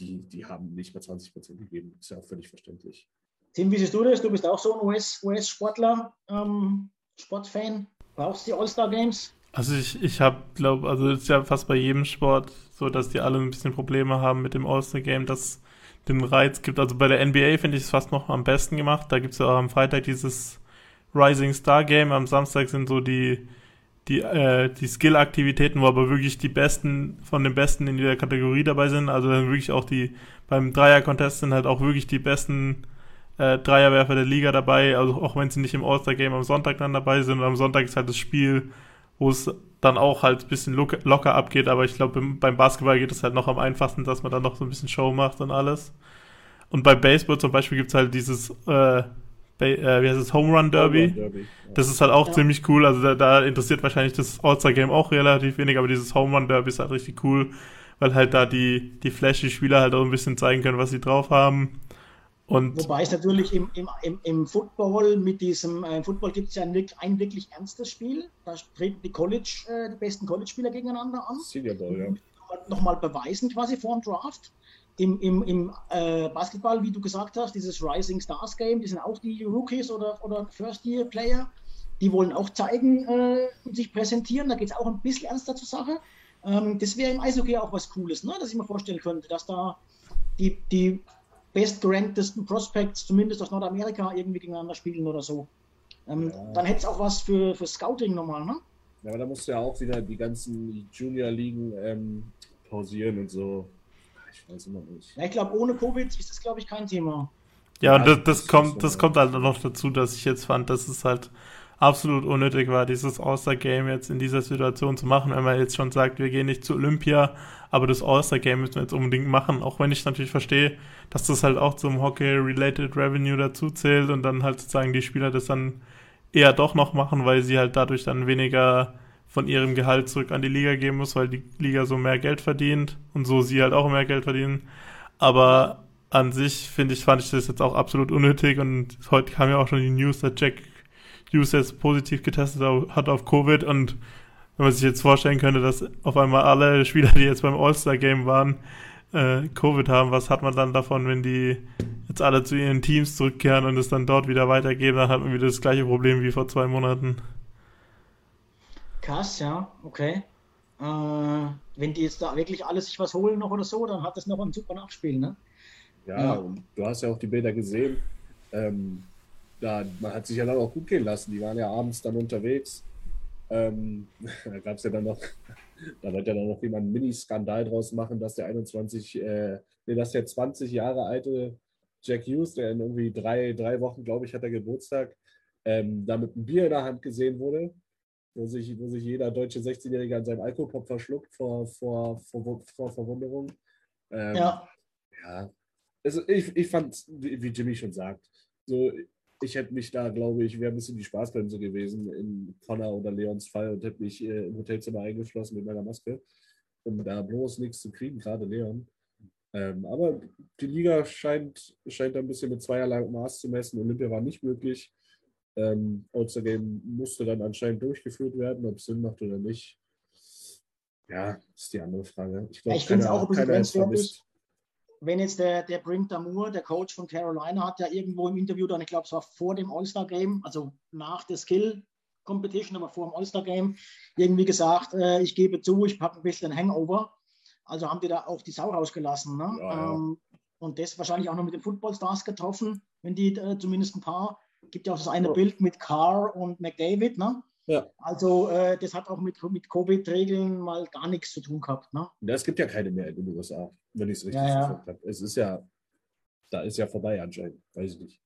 die, die haben nicht mal 20 Prozent gegeben. Ist ja auch völlig verständlich. Tim, wie siehst du das? Du bist auch so ein US-Sportler, US ähm, Sportfan. Brauchst du die All-Star-Games? Also ich, ich habe, glaube, also es ist ja fast bei jedem Sport so, dass die alle ein bisschen Probleme haben mit dem All-Star-Game, dass den Reiz gibt. Also bei der NBA finde ich es fast noch am besten gemacht. Da gibt es ja auch am Freitag dieses Rising Star Game. Am Samstag sind so die, die, äh, die Skill-Aktivitäten, wo aber wirklich die Besten von den Besten in jeder Kategorie dabei sind. Also dann wirklich auch die, beim Dreier-Contest sind halt auch wirklich die besten äh, Dreierwerfer der Liga dabei. Also auch wenn sie nicht im All-Star-Game am Sonntag dann dabei sind. Und am Sonntag ist halt das Spiel, wo es dann auch halt ein bisschen locker abgeht, aber ich glaube, beim Basketball geht es halt noch am einfachsten, dass man dann noch so ein bisschen Show macht und alles. Und bei Baseball zum Beispiel gibt es halt dieses, äh, äh, wie heißt es, Home Run Derby. Home Run Derby ja. Das ist halt auch ja. ziemlich cool. Also da, da interessiert wahrscheinlich das All-Star-Game auch relativ wenig, aber dieses Home Run Derby ist halt richtig cool, weil halt da die, die flashy Spieler halt auch ein bisschen zeigen können, was sie drauf haben. Und Wobei es natürlich im, im, im, im Football mit diesem, äh, im Football gibt es ja ein, ein, wirklich ernstes Spiel. Da treten die College, äh, die besten College-Spieler gegeneinander an. Senior Bowl, ja. Nochmal beweisen quasi vor dem Draft. Im, im, im äh, Basketball, wie du gesagt hast, dieses Rising Stars Game, die sind auch die Rookies oder, oder First-Year-Player. Die wollen auch zeigen äh, und sich präsentieren. Da geht es auch ein bisschen ernster zur Sache. Ähm, das wäre im Eishockey auch was Cooles, ne? dass ich mir vorstellen könnte, dass da die, die bestgeranktesten Prospects, zumindest aus Nordamerika, irgendwie gegeneinander spielen oder so. Ähm, ja. Dann hätte es auch was für, für Scouting nochmal, ne? Ja, aber da musst du ja auch wieder die ganzen Junior-Ligen ähm, pausieren und so. Ich weiß immer nicht. Ja, ich glaube, ohne Covid ist das, glaube ich, kein Thema. Ja, und das, das, kommt, das kommt halt noch dazu, dass ich jetzt fand, dass es halt absolut unnötig war, dieses All-Star-Game jetzt in dieser Situation zu machen, wenn man jetzt schon sagt, wir gehen nicht zu Olympia, aber das All-Star-Game müssen wir jetzt unbedingt machen, auch wenn ich natürlich verstehe, dass das halt auch zum Hockey-Related Revenue dazu zählt und dann halt sozusagen die Spieler das dann eher doch noch machen, weil sie halt dadurch dann weniger von ihrem Gehalt zurück an die Liga geben muss, weil die Liga so mehr Geld verdient und so sie halt auch mehr Geld verdienen. Aber an sich finde ich, fand ich das jetzt auch absolut unnötig und heute kam ja auch schon die News, dass Jack Hughes jetzt positiv getestet hat auf Covid und wenn man sich jetzt vorstellen könnte, dass auf einmal alle Spieler, die jetzt beim All-Star-Game waren, äh, Covid haben, was hat man dann davon, wenn die jetzt alle zu ihren Teams zurückkehren und es dann dort wieder weitergeben, dann hat man wieder das gleiche Problem wie vor zwei Monaten. Krass, ja, okay. Äh, wenn die jetzt da wirklich alle sich was holen noch oder so, dann hat das noch ein super Nachspiel, ne? Ja, ja. und du hast ja auch die Bilder gesehen. Ähm, da, man hat sich ja dann auch gut gehen lassen. Die waren ja abends dann unterwegs. Ähm, da gab es ja dann noch Da wird ja dann noch jemand einen Mini-Skandal draus machen, dass der 21, äh, nee, dass der 20 Jahre alte Jack Hughes, der in irgendwie drei, drei Wochen, glaube ich, hat er Geburtstag, ähm, da mit einem Bier in der Hand gesehen wurde, wo sich, wo sich jeder deutsche 16-Jährige an seinem Alkoholpop verschluckt vor, vor, vor, vor Verwunderung. Ähm, ja. Ja. Also ich, ich fand, wie Jimmy schon sagt, so, ich hätte mich da, glaube ich, wäre ein bisschen die Spaßbremse gewesen in Connor oder Leons Fall und hätte mich äh, im Hotelzimmer eingeschlossen mit meiner Maske, um da bloß nichts zu kriegen, gerade Leon. Ähm, aber die Liga scheint, scheint ein bisschen mit zweierlei Maß zu messen. Olympia war nicht möglich. Ähm, Game musste dann anscheinend durchgeführt werden, ob es Sinn macht oder nicht. Ja, ist die andere Frage. Ich, glaub, ich finde es auch ein bisschen grenzwertig wenn jetzt der, der Brink Damour, der Coach von Carolina, hat ja irgendwo im Interview dann, ich glaube, es war vor dem All-Star-Game, also nach der Skill-Competition, aber vor dem All-Star-Game, irgendwie gesagt, äh, ich gebe zu, ich packe ein bisschen Hangover. Also haben die da auch die Sau rausgelassen. Ne? Ja, ja. Ähm, und das wahrscheinlich auch noch mit den Football-Stars getroffen, wenn die äh, zumindest ein paar. Gibt ja auch das eine. Bild mit Carr und McDavid. Ne? Ja. Also äh, das hat auch mit, mit Covid-Regeln mal gar nichts zu tun gehabt. Ne? Es gibt ja keine mehr in den USA, wenn ich es richtig ja, verfolgt habe. Es ist ja, da ist ja vorbei anscheinend, weiß ich nicht.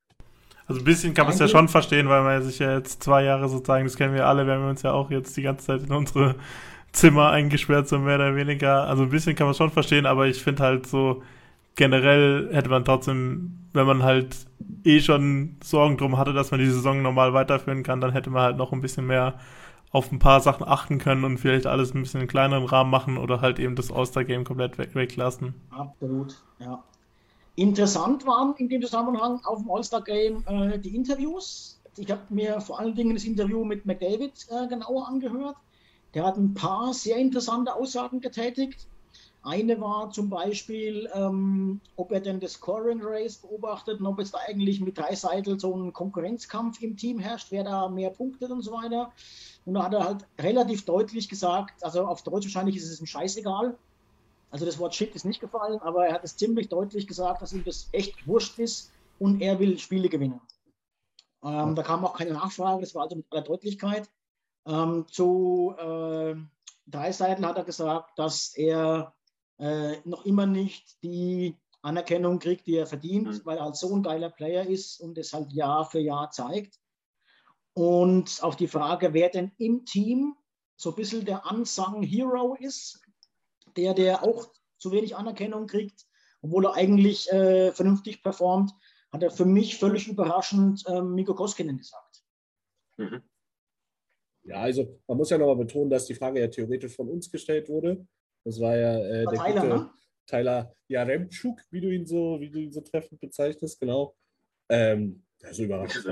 Also ein bisschen kann man es ja schon verstehen, weil man sich ja jetzt zwei Jahre sozusagen, das kennen wir alle, wir haben uns ja auch jetzt die ganze Zeit in unsere Zimmer eingesperrt, so mehr oder weniger. Also ein bisschen kann man es schon verstehen, aber ich finde halt so, generell hätte man trotzdem, wenn man halt eh schon Sorgen drum hatte, dass man die Saison normal weiterführen kann, dann hätte man halt noch ein bisschen mehr auf ein paar Sachen achten können und vielleicht alles ein bisschen in kleineren Rahmen machen oder halt eben das All-Star-Game komplett weg weglassen. Absolut, ja. Interessant waren in dem Zusammenhang auf dem All-Star-Game äh, die Interviews. Ich habe mir vor allen Dingen das Interview mit McDavid äh, genauer angehört. Der hat ein paar sehr interessante Aussagen getätigt. Eine war zum Beispiel, ähm, ob er denn das Scoring Race beobachtet und ob jetzt da eigentlich mit drei Seiten so ein Konkurrenzkampf im Team herrscht, wer da mehr punktet und so weiter. Und da hat er halt relativ deutlich gesagt, also auf Deutsch wahrscheinlich ist es ihm scheißegal. Also das Wort Shit ist nicht gefallen, aber er hat es ziemlich deutlich gesagt, dass ihm das echt wurscht ist und er will Spiele gewinnen. Ähm, da kam auch keine Nachfrage, das war also mit aller Deutlichkeit. Ähm, zu äh, drei Seiten hat er gesagt, dass er äh, noch immer nicht die Anerkennung kriegt, die er verdient, mhm. weil er halt so ein geiler Player ist und es halt Jahr für Jahr zeigt. Und auf die Frage, wer denn im Team so ein bisschen der unsung Hero ist, der, der auch zu wenig Anerkennung kriegt, obwohl er eigentlich äh, vernünftig performt, hat er für mich völlig überraschend äh, Miko Koskinen gesagt. Mhm. Ja, also man muss ja nochmal betonen, dass die Frage ja theoretisch von uns gestellt wurde. Das war ja äh, der Tyler, gute ne? Tyler Jaremczuk, wie du ihn so, wie du ihn so treffend bezeichnest, genau. Ähm, ja, so überraschend.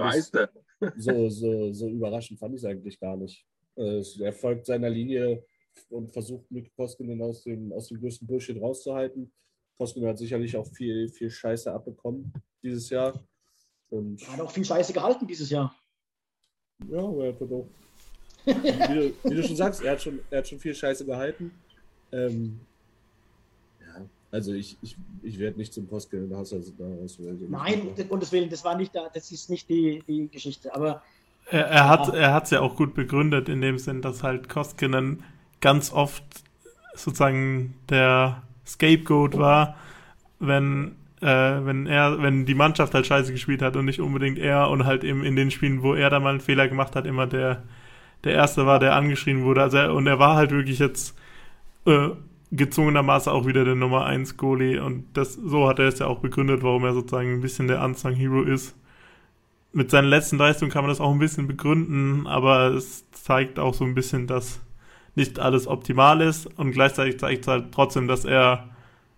so, so, so überraschend fand ich es eigentlich gar nicht. Äh, er folgt seiner Linie und versucht mit Koskinen aus dem, aus dem größten Bullshit rauszuhalten. Koskinen hat sicherlich auch viel, viel Scheiße abbekommen dieses Jahr. Und hat auch viel Scheiße gehalten dieses Jahr. Ja, aber er hat auch. wie, du, wie, du, schon sagst, er hat schon, er hat schon viel Scheiße gehalten. Ähm, ja, also ich, ich, ich werde nicht zum Postgeld-Hasser daraus. Nein, um Gottes Willen, das war nicht, das ist nicht die, die Geschichte, aber. Er, er hat es ja auch gut begründet, in dem Sinn, dass halt Koskinen ganz oft sozusagen der Scapegoat war, wenn äh, wenn er, wenn die Mannschaft halt scheiße gespielt hat und nicht unbedingt er und halt eben in den Spielen, wo er da mal einen Fehler gemacht hat, immer der, der Erste war, der angeschrien wurde. Also er, und er war halt wirklich jetzt äh, gezwungenermaßen auch wieder der Nummer 1 Goalie und das, so hat er es ja auch begründet, warum er sozusagen ein bisschen der Unsung Hero ist. Mit seinen letzten Leistungen kann man das auch ein bisschen begründen, aber es zeigt auch so ein bisschen, dass nicht alles optimal ist und gleichzeitig zeigt es halt trotzdem, dass er,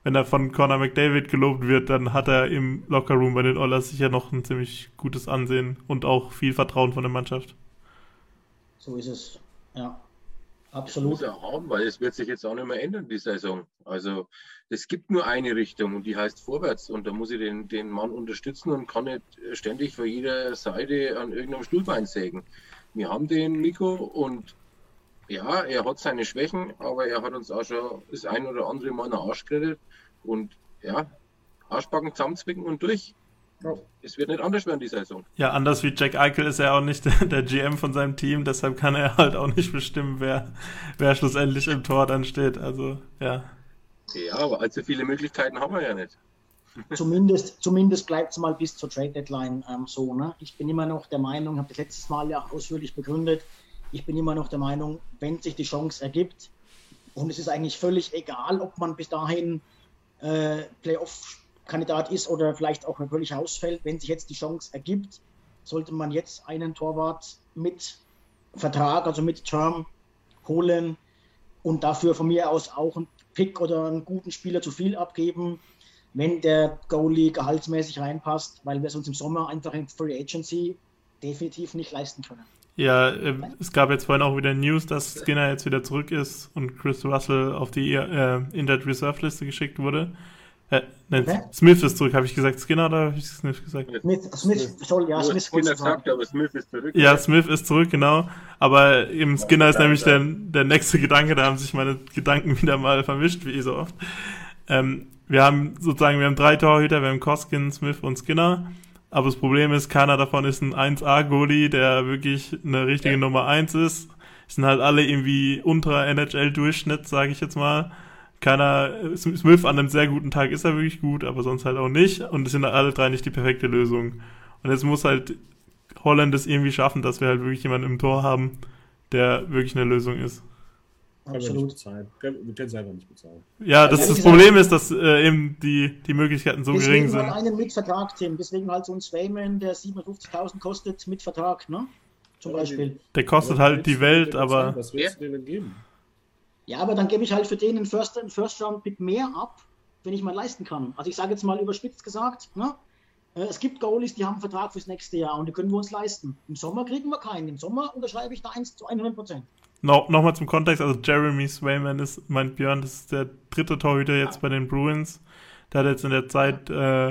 wenn er von Conor McDavid gelobt wird, dann hat er im Lockerroom bei den Oilers sicher noch ein ziemlich gutes Ansehen und auch viel Vertrauen von der Mannschaft. So ist es, ja. Absolut. Muss er haben, weil es wird sich jetzt auch nicht mehr ändern, die Saison. Also es gibt nur eine Richtung und die heißt vorwärts. Und da muss ich den, den Mann unterstützen und kann nicht ständig vor jeder Seite an irgendeinem Stuhlbein sägen. Wir haben den Nico und ja, er hat seine Schwächen, aber er hat uns auch schon das ein oder andere Mal einen Arsch gerettet. Und ja, Arschbacken zusammenzwicken und durch. Es wird nicht anders werden, die Saison. Ja, anders wie Jack Eichel ist er auch nicht der, der GM von seinem Team, deshalb kann er halt auch nicht bestimmen, wer, wer schlussendlich im Tor dann steht. Also, ja. Ja, aber allzu viele Möglichkeiten haben wir ja nicht. Zumindest, zumindest bleibt es mal bis zur Trade Deadline ähm, so. Ne? Ich bin immer noch der Meinung, habe das letztes Mal ja ausführlich begründet, ich bin immer noch der Meinung, wenn sich die Chance ergibt, und es ist eigentlich völlig egal, ob man bis dahin äh, Playoff-Kandidat ist oder vielleicht auch völlig ausfällt, wenn sich jetzt die Chance ergibt, sollte man jetzt einen Torwart mit Vertrag, also mit Term holen und dafür von mir aus auch einen Pick oder einen guten Spieler zu viel abgeben, wenn der Goalie gehaltsmäßig reinpasst, weil wir es uns im Sommer einfach in Free Agency definitiv nicht leisten können. Ja, äh, es gab jetzt vorhin auch wieder News, dass Skinner jetzt wieder zurück ist und Chris Russell auf die äh, Injured Reserve Liste geschickt wurde. Äh, nein, okay. Smith ist zurück, habe ich gesagt Skinner oder habe ich Smith gesagt? Smith, Smith, soll, ja, Smith Skinner sagt, aber Smith ist zurück. Ja, Smith ist zurück, genau. Aber eben Skinner ist nämlich der, der nächste Gedanke, da haben sich meine Gedanken wieder mal vermischt, wie so oft. Ähm, wir haben sozusagen, wir haben drei Torhüter, wir haben Koskin, Smith und Skinner. Aber das Problem ist, keiner davon ist ein 1A-Goalie, der wirklich eine richtige ja. Nummer 1 ist. Es sind halt alle irgendwie unter NHL-Durchschnitt, sage ich jetzt mal. Keiner, Smith an einem sehr guten Tag ist er wirklich gut, aber sonst halt auch nicht. Und es sind alle drei nicht die perfekte Lösung. Und jetzt muss halt Holland es irgendwie schaffen, dass wir halt wirklich jemanden im Tor haben, der wirklich eine Lösung ist. Absolut. Wir können es einfach nicht bezahlen. Ja, das, das Problem ist, dass äh, eben die, die Möglichkeiten so deswegen gering sind. Deswegen halt einen Mitvertrag, Tim. Deswegen halt so ein Swayman, der 57.000 kostet, mit Vertrag, ne? Zum Beispiel. Der kostet halt die Welt, aber... Was willst du denn geben? Ja, aber dann gebe ich halt für den einen First, First Round Pick mehr ab, wenn ich mal leisten kann. Also ich sage jetzt mal überspitzt gesagt, ne? Äh, es gibt Goalies, die haben einen Vertrag fürs nächste Jahr und die können wir uns leisten. Im Sommer kriegen wir keinen. Im Sommer unterschreibe ich da 1 zu 100 Prozent. No, Nochmal zum Kontext, also Jeremy Swayman ist, meint Björn, das ist der dritte Torhüter jetzt bei den Bruins. Der hat jetzt in der Zeit, äh,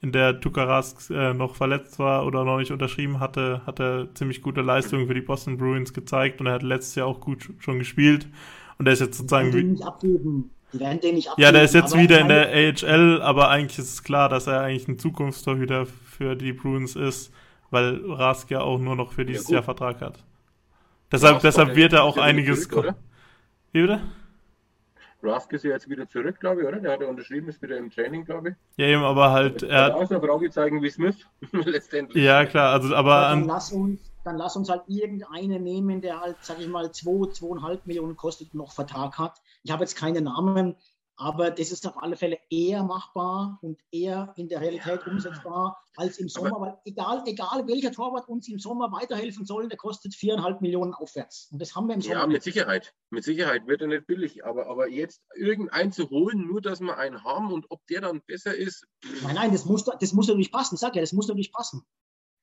in der Tukarask äh, noch verletzt war oder noch nicht unterschrieben hatte, hat er ziemlich gute Leistungen für die Boston Bruins gezeigt und er hat letztes Jahr auch gut schon gespielt. Und er ist jetzt sozusagen. Die werden den nicht abgeben. Die werden den nicht abgeben. Ja, der ist jetzt wieder in der AHL, aber eigentlich ist es klar, dass er eigentlich ein Zukunftstorhüter für die Bruins ist, weil Rask ja auch nur noch für dieses ja, Jahr Vertrag hat. Deshalb, deshalb wird er auch einiges. Zurück, Wie bitte? Rask ist ja jetzt wieder zurück, glaube ich, oder? Der hat ja unterschrieben, ist wieder im Training, glaube ich. Ja, eben, aber halt. Er hat auch so Fragezeichen wie Smith, letztendlich. Ja, klar, also, aber. Dann lass, uns, dann lass uns halt irgendeinen nehmen, der halt, sag ich mal, 2, 2,5 Millionen kostet und noch Vertrag hat. Ich habe jetzt keine Namen, aber das ist auf alle Fälle eher machbar und eher in der Realität umsetzbar als im Sommer, aber weil egal, egal welcher Torwart uns im Sommer weiterhelfen soll, der kostet viereinhalb Millionen aufwärts. Und das haben wir im Sommer. Ja, mit Sicherheit. Mit Sicherheit wird er nicht billig, aber, aber jetzt irgendeinen zu holen, nur dass wir einen haben und ob der dann besser ist. Nein, nein, das muss, das muss natürlich passen. Sag ja, das muss natürlich passen.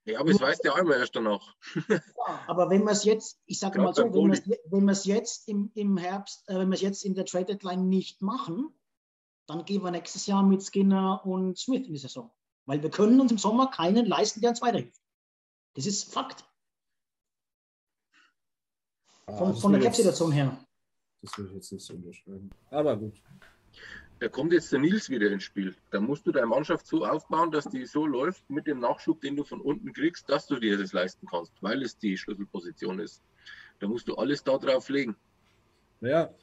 Ja, aber das weiß der einmal erst danach. ja, aber wenn wir es jetzt, ich sage mal so, wenn wir es jetzt im, im Herbst, äh, wenn wir es jetzt in der Trade Deadline nicht machen, dann gehen wir nächstes Jahr mit Skinner und Smith in die Saison. Weil wir können uns im Sommer keinen leisten, der uns weiterhilft. Das ist Fakt. Von, ah, von der Cap-Situation her. Das will ich jetzt nicht so unterschreiben. Aber gut da kommt jetzt der Nils wieder ins Spiel. Da musst du deine Mannschaft so aufbauen, dass die so läuft mit dem Nachschub, den du von unten kriegst, dass du dir das leisten kannst, weil es die Schlüsselposition ist. Da musst du alles da drauf legen. Naja,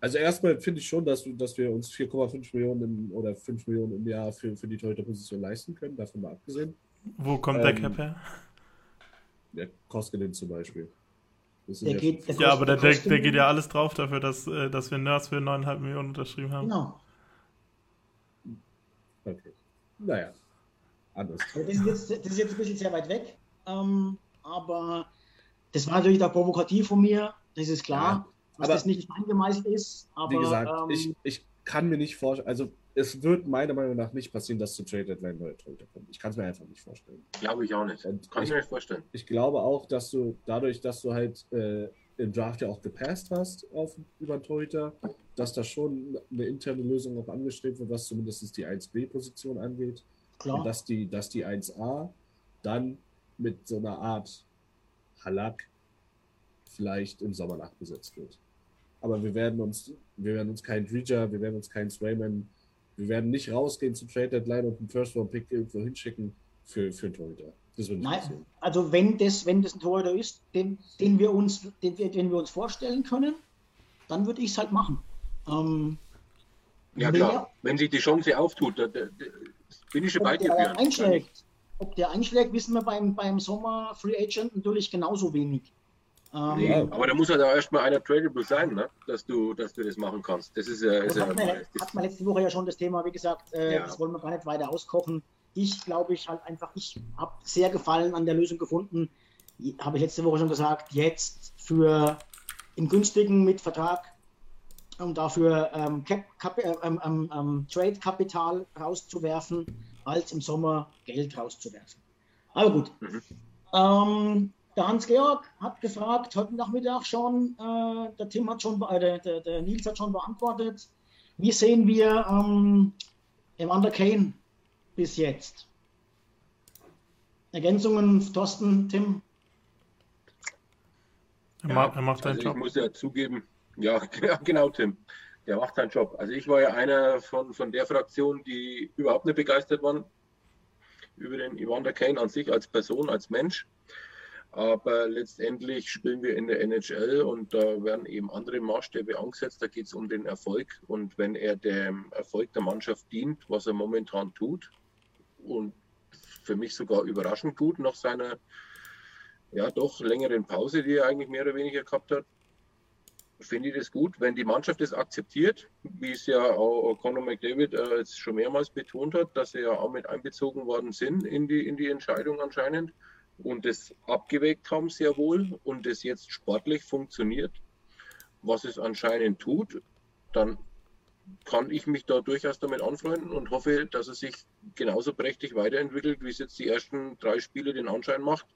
also erstmal finde ich schon, dass, du, dass wir uns 4,5 Millionen im, oder 5 Millionen im Jahr für, für die Torhüter-Position leisten können, davon mal abgesehen. Wo kommt ähm, der Cap her? Der Koskinen zum Beispiel. Der geht, der ja, aber der, der, der, geht ja alles drauf dafür, dass, äh, dass wir Nerds für 9,5 Millionen unterschrieben haben. Genau. Okay. Naja, anders. Das ist, jetzt, das ist jetzt ein bisschen sehr weit weg, ähm, aber das war natürlich auch provokativ von mir, das ist klar, ja, dass das nicht eingemeißelt ist. Aber, wie gesagt, ähm, ich, ich kann mir nicht vorstellen, also es wird meiner Meinung nach nicht passieren, dass zu Trade Deadline neue Torhüter kommen. Ich kann es mir einfach nicht vorstellen. Glaube ich auch nicht. Und kann ich mir nicht vorstellen. Ich glaube auch, dass du dadurch, dass du halt äh, im Draft ja auch gepasst hast auf über einen Torhüter, dass da schon eine interne Lösung auch angestrebt wird, was zumindest die 1B-Position angeht. Klar. Und dass die, dass die 1A dann mit so einer Art Halak vielleicht im Sommer nachbesetzt wird. Aber wir werden uns, wir werden uns keinen Dreger, wir werden uns keinen Swayman Wir werden nicht rausgehen zum Trade Deadline und einen First Round Pick irgendwo hinschicken für, für einen Torhüter. Das wird nicht Nein, passieren. also wenn das, wenn das ein Torhüter ist, den, den, wir uns, den, den wir uns vorstellen können, dann würde ich es halt machen. Ähm, ja klar, wenn sich die Chance auftut, da, da, da bin ich schon bei dir. Einschlägt. Ob der einschlägt, wissen wir beim, beim Sommer Free Agent natürlich genauso wenig. Ähm, nee, aber da muss ja da erstmal einer tradable sein, ne? dass, du, dass du das machen kannst. Das ist ja. Ist hat, ja, man, hat man letzte Woche ja schon das Thema, wie gesagt, äh, ja. das wollen wir gar nicht weiter auskochen. Ich glaube, ich halt einfach, ich habe sehr Gefallen an der Lösung gefunden. Habe ich letzte Woche schon gesagt, jetzt für in günstigen Mitvertrag, um dafür ähm, äh, ähm, ähm, ähm, Trade-Kapital rauszuwerfen, als im Sommer Geld rauszuwerfen. Aber gut. Mhm. Der Hans-Georg hat gefragt, heute Nachmittag schon, äh, der Tim hat schon, äh, der, der, Nils hat schon beantwortet, wie sehen wir ähm, Evander Kane bis jetzt? Ergänzungen, Thorsten, Tim? Er, macht, er macht seinen also Job. Ich muss ja zugeben, ja, genau, Tim. Der macht seinen Job. Also ich war ja einer von, von der Fraktion, die überhaupt nicht begeistert waren über den Evander Kane an sich als Person, als Mensch. Aber letztendlich spielen wir in der NHL und da werden eben andere Maßstäbe angesetzt. Da geht es um den Erfolg. Und wenn er dem Erfolg der Mannschaft dient, was er momentan tut, und für mich sogar überraschend gut nach seiner ja doch längeren Pause, die er eigentlich mehr oder weniger gehabt hat, finde ich das gut, wenn die Mannschaft das akzeptiert, wie es ja auch Conor McDavid äh, jetzt schon mehrmals betont hat, dass sie ja auch mit einbezogen worden sind in die, in die Entscheidung anscheinend und das abgewägt haben sehr wohl und es jetzt sportlich funktioniert, was es anscheinend tut, dann kann ich mich da durchaus damit anfreunden und hoffe, dass es sich genauso prächtig weiterentwickelt, wie es jetzt die ersten drei Spiele den Anschein macht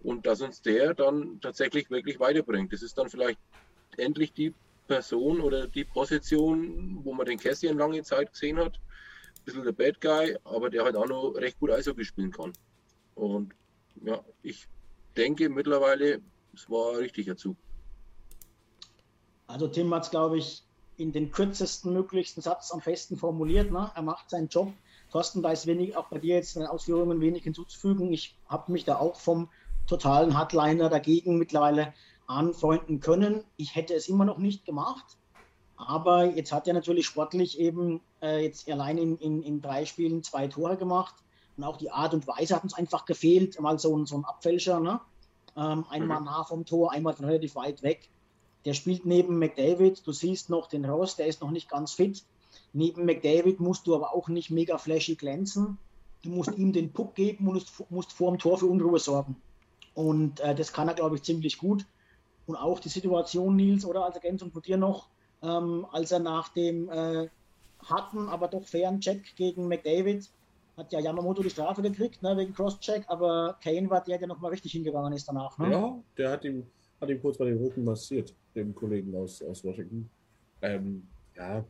und dass uns der dann tatsächlich wirklich weiterbringt. Das ist dann vielleicht endlich die Person oder die Position, wo man den Cassian lange Zeit gesehen hat. Ein bisschen der Bad Guy, aber der halt auch noch recht gut Eishockey spielen kann. Und ja, ich denke mittlerweile, es war ein richtiger Zug. Also Tim hat es, glaube ich, in den kürzesten möglichsten Satz am besten formuliert. Ne? Er macht seinen Job. Thorsten, da ist wenig, auch bei dir jetzt in den Ausführungen wenig hinzuzufügen. Ich habe mich da auch vom totalen Hardliner dagegen mittlerweile anfreunden können. Ich hätte es immer noch nicht gemacht. Aber jetzt hat er natürlich sportlich eben äh, jetzt allein in, in, in drei Spielen zwei Tore gemacht. Und auch die Art und Weise hat uns einfach gefehlt. Mal so ein, so ein Abfälscher, ne? Ähm, einmal mhm. nah vom Tor, einmal relativ weit weg. Der spielt neben McDavid. Du siehst noch den Ross, der ist noch nicht ganz fit. Neben McDavid musst du aber auch nicht mega flashy glänzen. Du musst ihm den Puck geben und musst, musst vor dem Tor für Unruhe sorgen. Und äh, das kann er, glaube ich, ziemlich gut. Und auch die Situation, Nils, oder als Ergänzung von dir noch, ähm, als er nach dem äh, harten, aber doch fairen Check gegen McDavid hat ja Yamamoto die Strafe gekriegt, ne, wegen Crosscheck, aber Kane war der, der nochmal richtig hingegangen ist danach. Ne? Ja, der hat ihm, hat ihm kurz bei den Rücken massiert, dem Kollegen aus, aus Washington. Ähm, ja,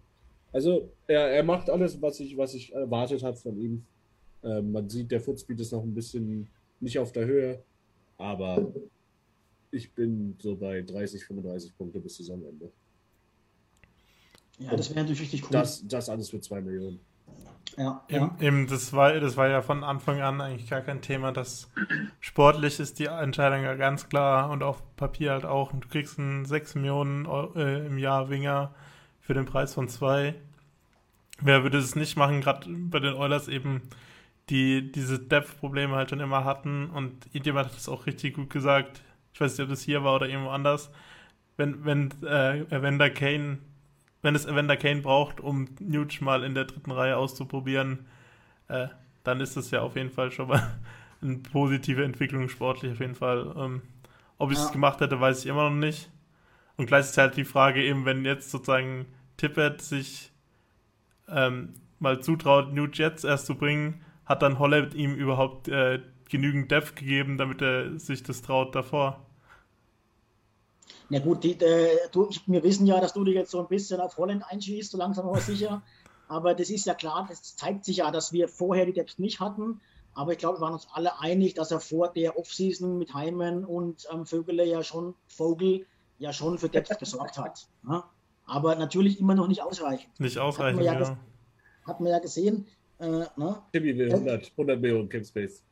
also er, er macht alles, was ich, was ich erwartet habe von ihm. Ähm, man sieht, der Footspeed ist noch ein bisschen nicht auf der Höhe, aber ich bin so bei 30, 35 Punkte bis Saisonende. Ja, das wäre natürlich richtig cool. Das, das alles für 2 Millionen. Ja, ja. Eben, das, war, das war ja von Anfang an eigentlich gar kein Thema. Das sportlich ist die Entscheidung ja ganz klar und auf Papier halt auch. Und du kriegst einen 6 Millionen äh, im Jahr Winger für den Preis von 2. Wer würde es nicht machen, gerade bei den Oilers eben, die diese Depth-Probleme halt schon immer hatten. Und jemand hat es auch richtig gut gesagt. Ich weiß nicht, ob das hier war oder irgendwo anders. Wenn, wenn äh, Evander Kane wenn es Evander Kane braucht, um Nuge mal in der dritten Reihe auszuprobieren, äh, dann ist das ja auf jeden Fall schon mal eine positive Entwicklung sportlich auf jeden Fall. Ähm, ob ich es ja. gemacht hätte, weiß ich immer noch nicht. Und gleich ist halt die Frage eben, wenn jetzt sozusagen Tippett sich ähm, mal zutraut, Nuge jetzt erst zu bringen, hat dann Holland ihm überhaupt äh, genügend Depth gegeben, damit er sich das traut davor? Na gut, die, äh, du, wir wissen ja, dass du dich jetzt so ein bisschen auf Holland einschießt, so langsam aber sicher. Aber das ist ja klar, das zeigt sich ja, dass wir vorher die Depth nicht hatten. Aber ich glaube, wir waren uns alle einig, dass er vor der Offseason mit Heimen und ähm, Vögele ja schon, Vogel ja schon für Depth gesorgt hat. Ja? Aber natürlich immer noch nicht ausreichend. Nicht ausreichend, ja. ja. hat man ja gesehen. Äh, ne? Timmy will 100, 100 Millionen Cap Space.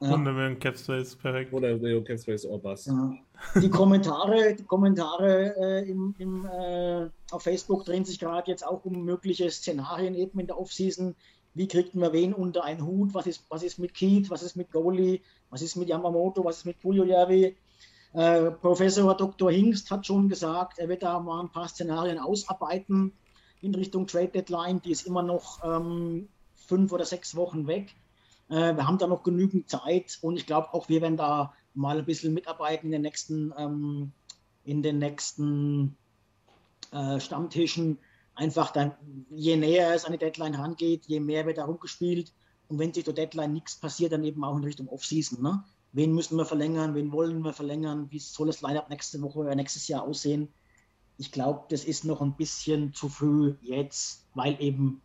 Ja. 100 Millionen Cap Space, perfekt. 100 Millionen Cap Space or Bust. Ja. Die Kommentare, die Kommentare äh, im, im, äh, auf Facebook drehen sich gerade jetzt auch um mögliche Szenarien eben in der Offseason. Wie kriegt man wen unter einen Hut? Was ist, was ist mit Keith? Was ist mit Goalie? Was ist mit Yamamoto? Was ist mit Puljujärvi? Äh, Professor Dr. Hingst hat schon gesagt, er wird da mal ein paar Szenarien ausarbeiten in Richtung Trade Deadline. Die ist immer noch ähm, fünf oder sechs Wochen weg. Äh, wir haben da noch genügend Zeit und ich glaube auch, wir werden da mal ein bisschen mitarbeiten in den nächsten, ähm, in den nächsten äh, Stammtischen. Einfach dann, je näher es an die Deadline rangeht, je mehr wird da rumgespielt. Und wenn sich der Deadline nichts passiert, dann eben auch in Richtung Offseason. Ne? Wen müssen wir verlängern? Wen wollen wir verlängern? Wie soll das Lineup nächste Woche oder nächstes Jahr aussehen? Ich glaube, das ist noch ein bisschen zu früh jetzt, weil eben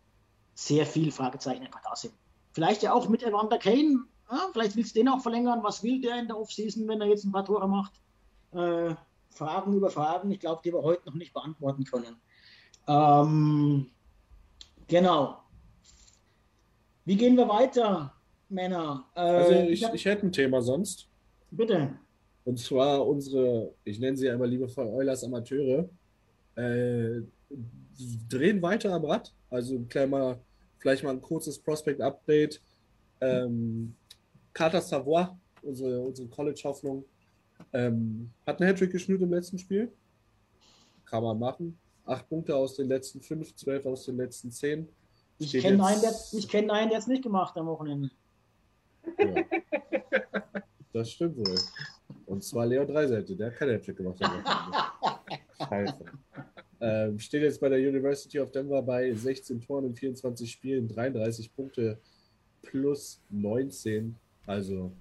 sehr viele Fragezeichen einfach da sind. Vielleicht ja auch mit Evander Kane. Ja, vielleicht willst du den auch verlängern. Was will der in der Offseason, wenn er jetzt ein paar Tore macht? Äh, Fragen über Fragen, ich glaube, die wir heute noch nicht beantworten können. Ähm, genau. Wie gehen wir weiter, Männer? Äh, Also ich, ich hätte ein Thema sonst. bitte. Und zwar unsere, ich nenne sie ja immer liebevoll Eulers Amateure, äh, drehen weiter am Rad. Also mal, vielleicht mal ein kurzes Prospect-Update. Ähm, Carter Savoy, unsere, unsere College-Hoffnung, ähm, hat einen Hattrick geschnürt im letzten Spiel. Kann man machen. Acht Punkte aus den letzten fünf, zwölf aus den letzten zehn. Ich kenne einen, der, ich kenn einen, der es nicht gemacht am Wochenende. Ja. Das stimmt wohl. Und zwar Leo Dreiseite, der hat keinen Hattrick gemacht. am Wochenende. Scheiße. Ähm, steht jetzt bei der University of Denver bei 16 Toren in 24 Spielen, 33 Punkte plus 19. Also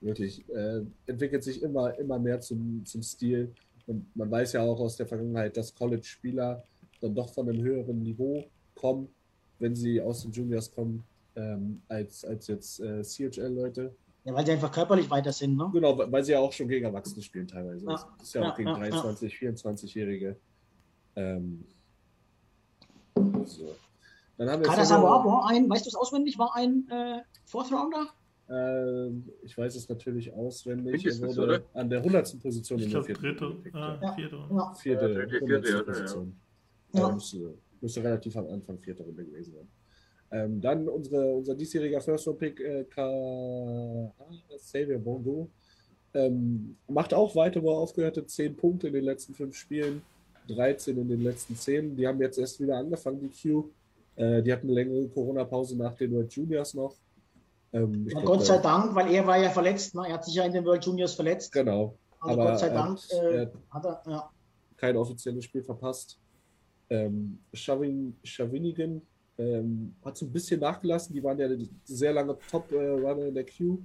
wirklich, äh, entwickelt sich immer, immer mehr zum, zum Stil. Und man weiß ja auch aus der Vergangenheit, dass College-Spieler dann doch von einem höheren Niveau kommen, wenn sie aus den Juniors kommen, ähm, als, als jetzt äh, CHL-Leute. Ja, weil die einfach körperlich weiter sind. Ne? Genau, weil sie ja auch schon gegen Erwachsene spielen teilweise. Ja. Das ist ja auch Ja, gegen ja, ja. 23, 24-Jährige. Ähm, so. Dann haben wir Kader noch- war ein, weißt du es auswendig, war ein äh, Fourth Rounder? Ähm, ich weiß es natürlich auswendig. Er wurde oder? an der 100. Position Ich in der vierten dritte, äh, ja. vierte. Ja. Vierte, Ja, dritte, 100. vierte, ja, ja. Position. Ja. Müsste, müsste relativ am Anfang vierte Runde gewesen sein. Ähm, dann unsere, unser diesjähriger First-Round-Pick, äh, Ka- Xavier Bongo, ähm, macht auch weiter, wo er aufgehört hat. 10 Punkte in den letzten fünf Spielen, 13 in den letzten 10. Die haben jetzt erst wieder angefangen, die Q. Äh, die hatten eine längere Corona-Pause nach den World Juniors noch. Ähm, Ja, glaub, Gott sei da- Dank, weil er war ja verletzt. Ne? Er hat sich ja in den World Juniors verletzt. Genau. Also aber Gott sei Dank hat- äh, er- hat er, ja. kein offizielles Spiel verpasst. Ähm, Shavin, Shavinigan ähm, hat so ein bisschen nachgelassen. Die waren ja sehr lange Top-Runner in der Queue.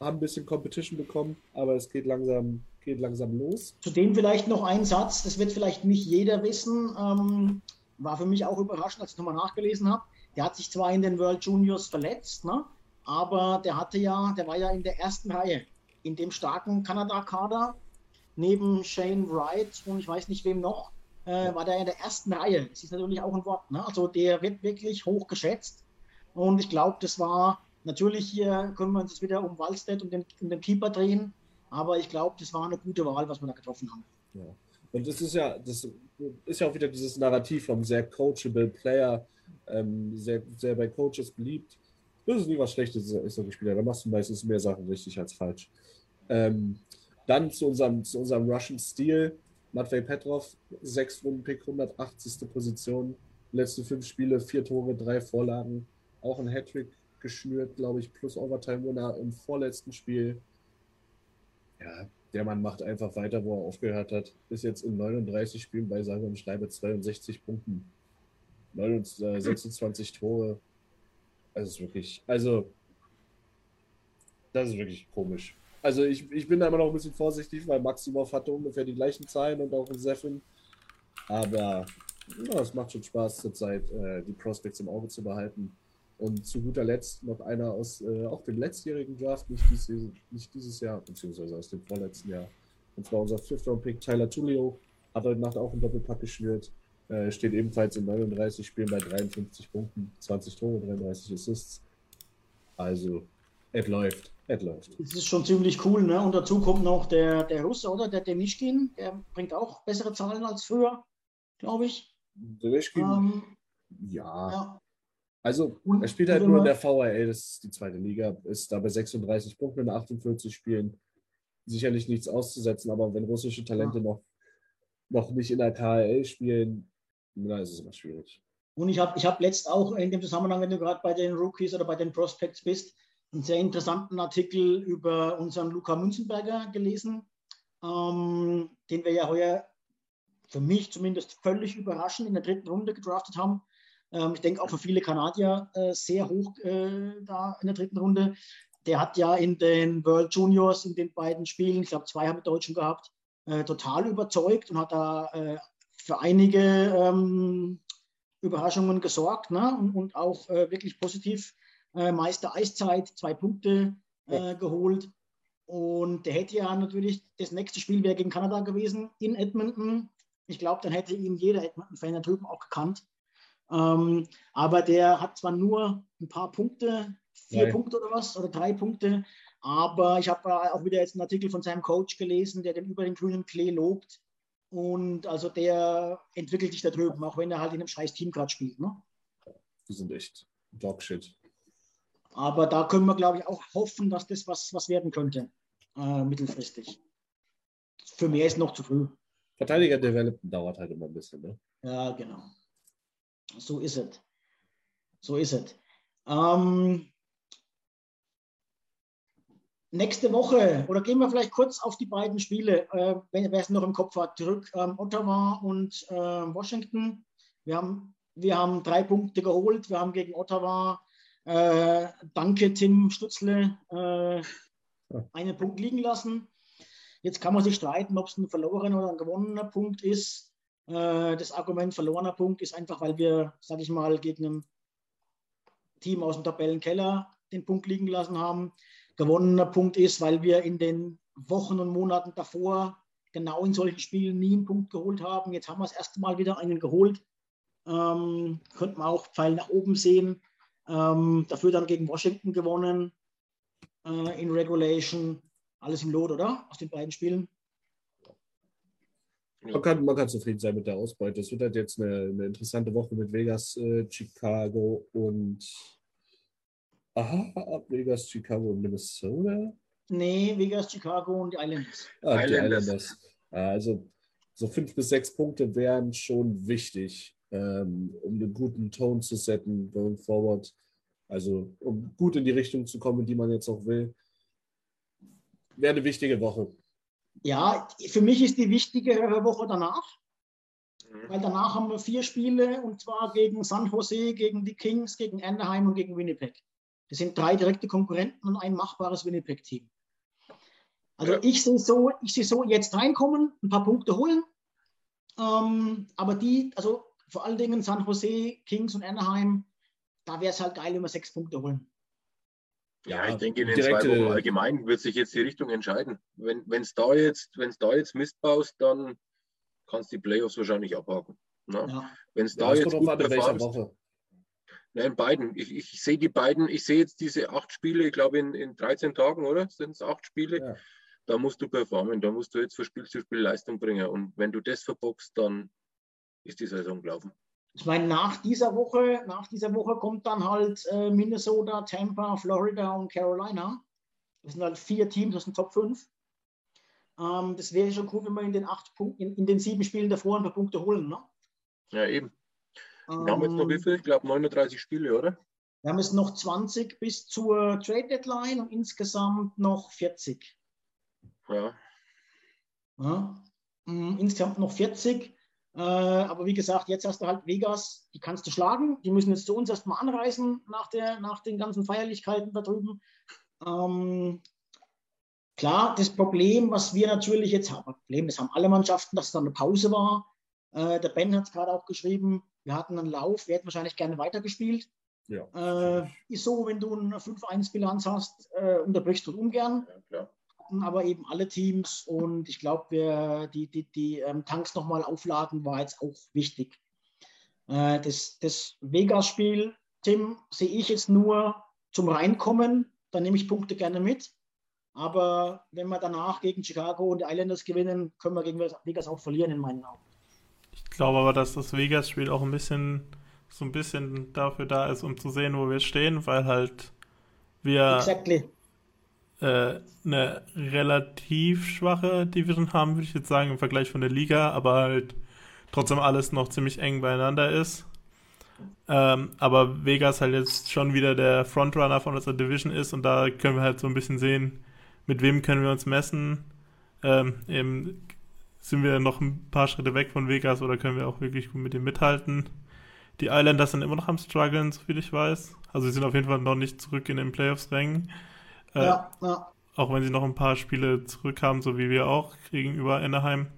Haben ein bisschen Competition bekommen, aber es geht langsam, geht langsam los. Zudem vielleicht noch ein Satz, das wird vielleicht nicht jeder wissen, ähm, war für mich auch überraschend, als ich nochmal nachgelesen habe. Der hat sich zwar in den World Juniors verletzt, ne? aber der hatte ja, der war ja in der ersten Reihe in dem starken Kanada-Kader neben Shane Wright und ich weiß nicht wem noch, äh, war der in der ersten Reihe. Das ist natürlich auch ein Wort. Ne? Also der wird wirklich hoch geschätzt und ich glaube, das war natürlich hier können wir uns jetzt wieder um Wallstedt und den, um den Keeper drehen, aber ich glaube, das war eine gute Wahl, was wir da getroffen haben. Ja. Und das ist ja, das ist ja auch wieder dieses Narrativ vom sehr coachable Player, ähm, sehr, sehr bei Coaches beliebt. Das ist nie was Schlechtes, ist so ein Spieler. Da machst du meistens mehr Sachen richtig als falsch. Ähm, dann zu unserem, zu unserem Russian Steel. Matvei Petrov, sechs Runden Pick, 180. Position. Letzte fünf Spiele, vier Tore, drei Vorlagen. Auch ein Hattrick geschnürt, glaube ich, plus Overtime-Winner im vorletzten Spiel. Ja, der Mann macht einfach weiter, wo er aufgehört hat. Ist jetzt in 39 Spielen bei sage und schreibe 62 Punkten. 29, äh, 26 Tore. Also ist wirklich, also das ist wirklich komisch. Also ich, ich bin da immer noch ein bisschen vorsichtig, weil Maximov hatte ungefähr die gleichen Zahlen und auch ein Seffin. Aber ja, es macht schon Spaß zurzeit, äh, die Prospects im Auge zu behalten. Und zu guter Letzt noch einer aus äh, auch dem letztjährigen Draft, nicht, dieses, nicht dieses Jahr, beziehungsweise aus dem vorletzten Jahr. Und zwar unser Fifth-Round-Pick Tyler Tulio. Hat heute Nacht auch einen Doppelpack geschnürt. Äh, steht ebenfalls in 39 Spielen bei 53 Punkten, 20 Tore, 33 Assists. Also, es läuft. Es läuft. Das ist schon ziemlich cool, ne? Und dazu kommt noch der, der Russe, oder? Der Demischkin, der bringt auch bessere Zahlen als früher, glaube ich. Demischkin, Ähm, ja. ja. Also, er spielt halt nur in der VRL, das ist die zweite Liga, ist da bei 36 Punkten in 48 Spielen. Sicherlich nichts auszusetzen, aber wenn russische Talente noch, noch nicht in der KHL spielen, na, ist es immer schwierig. Und ich habe ich hab letzt auch in dem Zusammenhang, wenn du gerade bei den Rookies oder bei den Prospects bist, einen sehr interessanten Artikel über unseren Luca Münzenberger gelesen, ähm, den wir ja heuer für mich zumindest völlig überraschend in der dritten Runde gedraftet haben. Ähm, ich denke auch für viele Kanadier äh, sehr hoch äh, da in der dritten Runde. Der hat ja in den World Juniors, in den beiden Spielen, ich glaube zwei haben wir Deutschen gehabt, äh, total überzeugt und hat da äh, für einige ähm, Überraschungen gesorgt ne? und, und auch äh, wirklich positiv äh, Meister Eiszeit, zwei Punkte äh, geholt. Und der hätte ja natürlich, das nächste Spiel wäre gegen Kanada gewesen in Edmonton. Ich glaube, dann hätte ihn jeder Edmonton-Fan da drüben auch gekannt. Ähm, aber der hat zwar nur ein paar Punkte, vier Drei. Punkte oder was, oder drei Punkte, aber ich habe auch wieder jetzt einen Artikel von seinem Coach gelesen, der den über den grünen Klee lobt. Und also der entwickelt sich da drüben, auch wenn er halt in einem scheiß Team gerade spielt. Ne? Die sind echt Dogshit. Aber da können wir, glaube ich, auch hoffen, dass das was, was werden könnte, äh, mittelfristig. Für mehr ist noch zu früh. Verteidiger Development dauert halt immer ein bisschen, ne? Ja, genau. So ist es. So ist es. Ähm, nächste Woche, oder gehen wir vielleicht kurz auf die beiden Spiele, äh, wer es noch im Kopf hat, zurück. Ähm, Ottawa und äh, Washington. Wir haben, wir haben drei Punkte geholt. Wir haben gegen Ottawa, äh, danke Tim Stutzle, äh, einen Punkt liegen lassen. Jetzt kann man sich streiten, ob es ein verlorener oder ein gewonnener Punkt ist. Äh, das Argument verlorener Punkt ist einfach, weil wir, sage ich mal, gegen ein Team aus dem Tabellenkeller den Punkt liegen lassen haben. Gewonnener Punkt ist, weil wir in den Wochen und Monaten davor genau in solchen Spielen nie einen Punkt geholt haben. Jetzt haben wir das erste Mal wieder einen geholt. Ähm, könnte man auch Pfeil nach oben sehen. Ähm, dafür dann gegen Washington gewonnen äh, in Regulation. Alles im Lot, oder? Aus den beiden Spielen. Man kann, man kann zufrieden sein mit der Ausbeute. Es wird halt jetzt eine, eine interessante Woche mit Vegas, äh, Chicago und aha, Vegas, Chicago und Minnesota. Nee, Vegas, Chicago und die Islanders. Ah, die Islanders. Islanders. Also so fünf bis sechs Punkte wären schon wichtig, ähm, um einen guten Ton zu setzen, going forward. Also um gut in die Richtung zu kommen, die man jetzt auch will. Wäre eine wichtige Woche. Ja, für mich ist die wichtige Woche danach, Mhm. weil danach haben wir vier Spiele und zwar gegen San Jose, gegen die Kings, gegen Anaheim und gegen Winnipeg. Das sind drei direkte Konkurrenten und ein machbares Winnipeg-Team. Also Ja. ich sehe so, ich sehe so jetzt reinkommen, ein paar Punkte holen, ähm, aber die, also vor allen Dingen San Jose, Kings und Anaheim, da wäre es halt geil, wenn wir sechs Punkte holen. Ja, ich Ja, denke, in den direkte- zwei Wochen allgemein wird sich jetzt die Richtung entscheiden. Wenn es da jetzt, da jetzt Mist baust, dann kannst du die Playoffs wahrscheinlich abhaken. Ne? Ja. Wenn es Ja, da es jetzt gut performst, Woche. Nein, in beiden. Ich, ich sehe die beiden, ich sehe jetzt diese acht Spiele, ich glaube in, in 13 Tagen, oder? Sind es acht Spiele? Ja. Da musst du performen, da musst du jetzt von Spiel zu Spiel Leistung bringen. Und wenn du das verbockst, dann ist die Saison gelaufen. Ich meine, nach dieser Woche, nach dieser Woche kommt dann halt äh, Minnesota, Tampa, Florida und Carolina. Das sind halt vier Teams aus den Top 5. Ähm, das wäre schon cool, wenn wir in den acht Punkten, in, in den sieben Spielen davor ein paar Punkte holen. Ne? Ja, eben. Wir haben jetzt noch wie Ähm, viel? Ich glaube 39 Spiele, oder? wir haben jetzt noch 20 bis zur Trade Deadline und insgesamt noch 40. Ja. Ja. Mm, Insgesamt noch 40. Äh, aber wie gesagt, jetzt hast du halt Vegas, die kannst du schlagen. Die müssen jetzt zu uns erstmal anreisen nach, der, nach den ganzen Feierlichkeiten da drüben. Ähm, klar, das Problem, was wir natürlich jetzt haben, Problem, das haben alle Mannschaften, dass es dann eine Pause war. Äh, der Ben hat es gerade auch geschrieben, wir hatten einen Lauf, wir hätten wahrscheinlich gerne weitergespielt. Ja. Äh, ist so, wenn du eine 5-1-Bilanz hast, äh, unterbrichst du ungern ja, klar. Hatten aber eben alle Teams und ich glaube, wir die, die, die ähm, Tanks nochmal aufladen war jetzt auch wichtig. Äh, das das Vegas-Spiel, Tim, sehe ich jetzt nur zum Reinkommen. Da nehme ich Punkte gerne mit. Aber wenn wir danach gegen Chicago und die Islanders gewinnen, können wir gegen Vegas auch verlieren, in meinen Augen. Ich glaube aber, dass das Vegas-Spiel auch ein bisschen so ein bisschen dafür da ist, um zu sehen, wo wir stehen, weil halt wir Exactly. Äh, eine relativ schwache Division haben, würde ich jetzt sagen, im Vergleich von der Liga, aber halt trotzdem alles noch ziemlich eng beieinander ist. Ähm, aber Vegas halt jetzt schon wieder der Frontrunner von unserer Division ist und da können wir halt so ein bisschen sehen, mit wem können wir uns messen. Ähm, eben sind wir noch ein paar Schritte weg von Vegas oder können wir auch wirklich gut mit dem mithalten. Die Islanders sind immer noch am struggeln, soviel ich weiß. Also sie sind auf jeden Fall noch nicht zurück in den Playoffs-Rängen. Äh, Ja, ja. auch wenn sie noch ein paar Spiele zurück haben, so wie wir auch gegenüber Anaheim.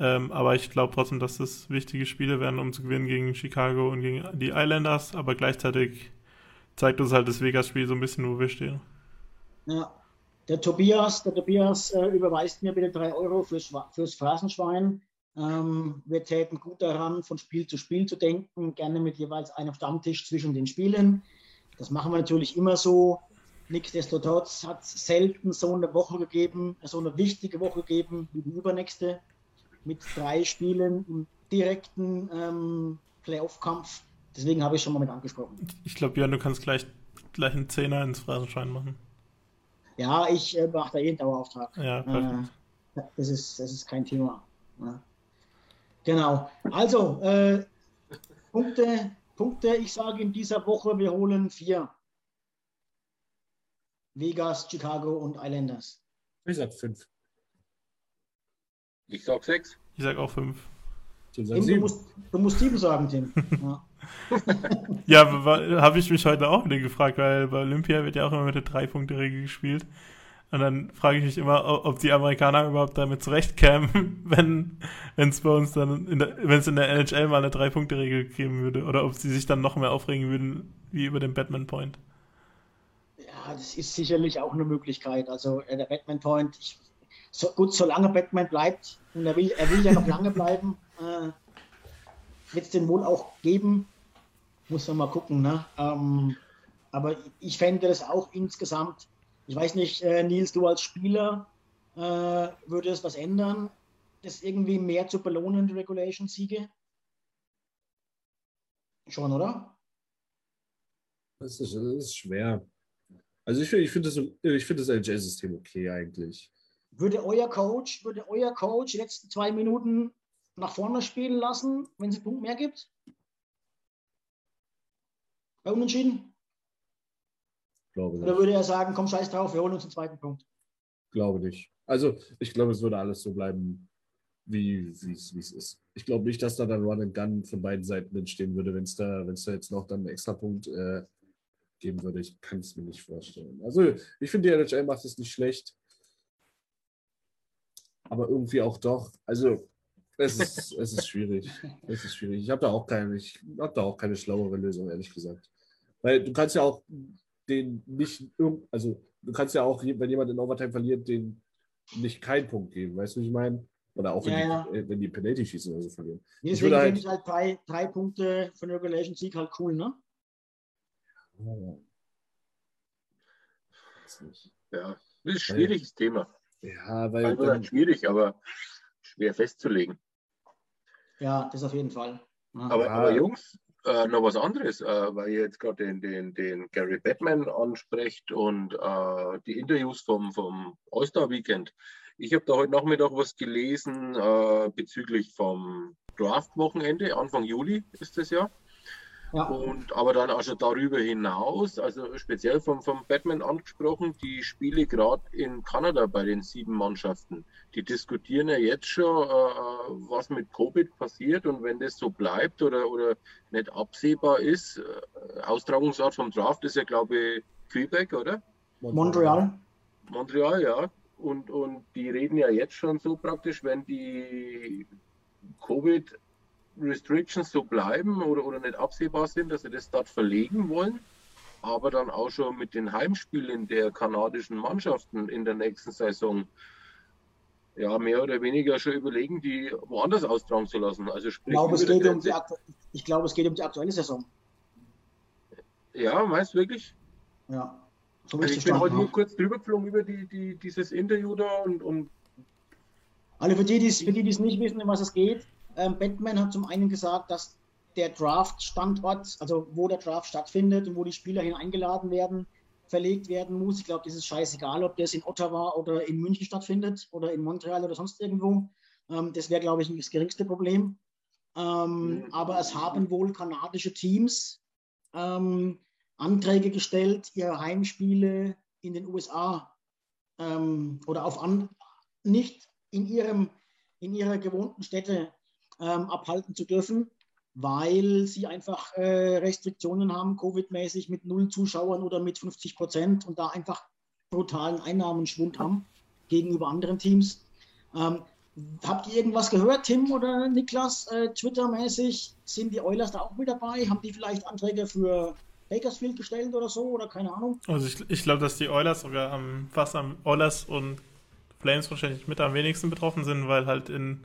Ähm, aber ich glaube trotzdem, dass das wichtige Spiele werden, um zu gewinnen gegen Chicago und gegen die Islanders. Aber gleichzeitig zeigt uns halt das Vegas-Spiel so ein bisschen, wo wir stehen. Ja. Der Tobias, der Tobias äh, überweist mir bitte drei Euro fürs, fürs Phrasenschwein. Ähm, wir täten gut daran, von Spiel zu Spiel zu denken, gerne mit jeweils einem Stammtisch zwischen den Spielen. Das machen wir natürlich immer so. Nichtsdestotrotz hat es selten so eine Woche gegeben, so eine wichtige Woche gegeben wie die übernächste, mit drei Spielen im direkten ähm, Playoff-Kampf. Deswegen habe ich schon mal mit angesprochen. Ich glaube, Björn, du kannst gleich, gleich einen Zehner ins Phrasenschwein machen. Ja, ich äh, mache da eh einen Dauerauftrag. Ja, perfekt. Äh, das, ist, das ist kein Thema. Ja. Genau. Also, äh, Punkte, Punkte, ich sage in dieser Woche, wir holen vier. Vegas, Chicago und Islanders. Ich sag fünf. Ich sag sechs. Ich sag auch fünf. Tim sagt Tim, du, sieben. musst, du musst sieben sagen, Tim. Ja. Ja, habe ich mich heute auch wieder gefragt, weil bei Olympia wird ja auch immer mit der Drei-Punkte-Regel gespielt. Und dann frage ich mich immer, ob die Amerikaner überhaupt damit zurechtkämen, wenn es bei uns dann, in der, wenn es in der NHL mal eine Drei-Punkte-Regel geben würde. Oder ob sie sich dann noch mehr aufregen würden, wie über den Batman-Point. Das ist sicherlich auch eine Möglichkeit. Also äh, der Batman Point, ich, so, gut, solange Batman bleibt, und er will, er will ja noch lange bleiben, äh, wird es den wohl auch geben. Muss man mal gucken. Ne? Ähm, aber ich fände das auch insgesamt, ich weiß nicht, äh, Nils, du als Spieler, äh, würde es was ändern, das irgendwie mehr zu belohnen, die Regulation-Siege? Schon, oder? Das ist, das ist schwer. Also ich, finde- ich finde das, ich finde das LJ-System okay eigentlich. Würde euer Coach, würde euer Coach die letzten zwei Minuten nach vorne spielen lassen, wenn es einen Punkt mehr gibt? Bei Unentschieden? Glaube Oder nicht. würde er sagen, komm, scheiß drauf, wir holen uns den zweiten Punkt? Glaube nicht. Also ich glaube, es würde alles so bleiben, wie es ist. Ich glaube nicht, dass da dann Run and Gun von beiden Seiten entstehen würde, wenn es da, da jetzt noch dann einen Extrapunkt äh, geben würde. Ich kann es mir nicht vorstellen. Also ich finde, die NHL macht es nicht schlecht. Aber irgendwie auch doch. Also es ist, es ist schwierig. Es ist schwierig. Ich habe da auch keine, ich habe da auch keine schlauere Lösung, ehrlich gesagt. Weil du kannst ja auch den nicht, also du kannst ja auch, wenn jemand in Overtime verliert, den nicht keinen Punkt geben, weißt du, wie ich meine? Oder auch wenn, Ja, die, äh, wenn die Penalty schießen oder so verlieren. Nee, Ich Deswegen würde finde halt- ich halt drei, drei Punkte für den Regulation-Sieg halt cool, ne? Ja, das ist ein schwieriges Thema. Ja, weil Also dann, schwierig, aber schwer festzulegen. Ja, das auf jeden Fall. Ja. Aber, Ja. aber Jungs, äh, noch was anderes, äh, weil ihr jetzt gerade den, den, den Gary Batman ansprecht und äh, die Interviews vom, vom All-Star Weekend. Ich habe da heute Nachmittag was gelesen äh, bezüglich vom Draft-Wochenende, Anfang Juli ist das ja. Ja. Und aber dann schon darüber hinaus, also speziell vom, vom Batman angesprochen, die Spiele gerade in Kanada bei den sieben Mannschaften. Die diskutieren ja jetzt schon, äh, was mit Covid passiert und wenn das so bleibt oder, oder nicht absehbar ist. Äh, Austragungsort vom Draft ist ja, glaube ich, Quebec, oder? Montreal. Montreal, ja. Und, und die reden ja jetzt schon so praktisch, wenn die Covid Restrictions so bleiben oder, oder nicht absehbar sind, dass sie das dort verlegen wollen, aber dann auch schon mit den Heimspielen der kanadischen Mannschaften in der nächsten Saison ja mehr oder weniger schon überlegen, die woanders austragen zu lassen. Also Ich sprich, glaube, es geht um die, ich glaube, es geht um die aktuelle Saison. Ja, meinst du wirklich? Ja. So Also ich ich bin heute nur kurz drüber geflogen über die, die, dieses Interview da und, und Alle für die, die es nicht wissen, um was es geht, Batman hat zum einen gesagt, dass der Draft-Standort, also wo der Draft stattfindet und wo die Spieler hin eingeladen werden, verlegt werden muss. Ich glaube, das ist scheißegal, ob das in Ottawa oder in München stattfindet oder in Montreal oder sonst irgendwo. Ähm, das wäre, glaube ich, das geringste Problem. Ähm, aber es haben wohl kanadische Teams ähm, Anträge gestellt, ihre Heimspiele in den USA ähm, oder auf an, nicht in, ihrem, in ihrer gewohnten Stätte ähm, abhalten zu dürfen, weil sie einfach äh, Restriktionen haben, Covid-mäßig mit null Zuschauern oder mit 50 Prozent und da einfach brutalen Einnahmenschwund haben gegenüber anderen Teams. Ähm, habt ihr irgendwas gehört, Tim oder Niklas, äh, Twitter-mäßig? Sind die Oilers da auch mit dabei? Haben die vielleicht Anträge für Bakersfield gestellt oder so oder keine Ahnung? Also ich, ich glaube, dass die Oilers sogar am fast am Oilers und Flames wahrscheinlich mit am wenigsten betroffen sind, weil halt in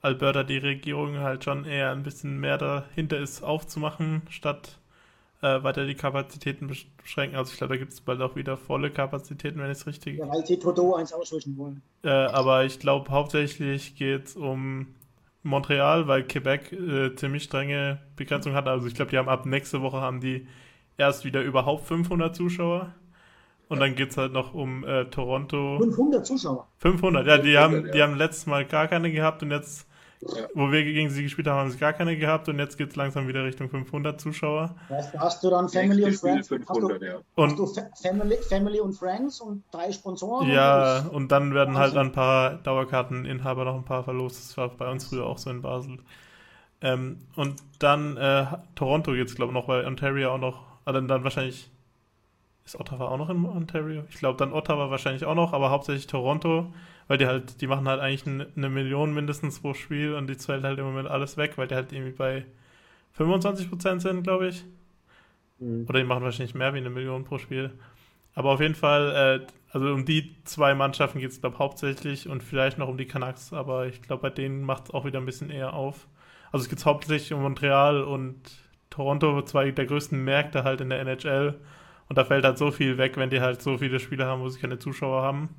Alberta die Regierung halt schon eher ein bisschen mehr dahinter ist, aufzumachen, statt äh, weiter die Kapazitäten besch- beschränken. Also ich glaube, da gibt es bald auch wieder volle Kapazitäten, wenn ich es richtig. Ja, weil sie Trudeau eins ausrichten wollen. Äh, aber ich glaube, hauptsächlich geht es um Montreal, weil Quebec äh, ziemlich strenge Begrenzungen hat. Also ich glaube, die haben ab nächste Woche haben die erst wieder überhaupt 500 Zuschauer. Und dann geht es halt noch um äh, Toronto. 500 Zuschauer. 500, ja, die 500, haben, ja. die haben letztes Mal gar keine gehabt und jetzt, Ja. wo wir gegen sie gespielt haben, haben sie gar keine gehabt und jetzt geht es langsam wieder Richtung 500 Zuschauer. Weißt du, hast du dann Family und Friends? Hast du, 500, ja. hast Und du Fa Family, Family und Friends und drei Sponsoren? ja, Oder und dann werden halt Wahnsinn. ein paar Dauerkarteninhaber noch ein paar verlost. Das war bei uns früher auch so in Basel. Ähm, und dann äh, Toronto jetzt, glaube ich, noch, weil Ontario auch noch, ah, dann, dann wahrscheinlich, ist Ottawa auch noch in Ontario? Ich glaube, dann Ottawa wahrscheinlich auch noch, aber hauptsächlich Toronto, weil die halt, die machen halt eigentlich eine, Million mindestens pro Spiel und die zählt halt im Moment alles weg, weil die halt irgendwie bei 25% sind, glaube ich. Mhm. Oder die machen wahrscheinlich mehr wie eine Million pro Spiel. Aber auf jeden Fall, äh, also um die zwei Mannschaften geht es, glaube ich, hauptsächlich und vielleicht noch um die Canucks, aber ich glaube, bei denen macht es auch wieder ein bisschen eher auf. Also es geht hauptsächlich um Montreal und Toronto, zwei der größten Märkte halt in der NHL. Und da fällt halt so viel weg, wenn die halt so viele Spiele haben, wo sie keine Zuschauer haben.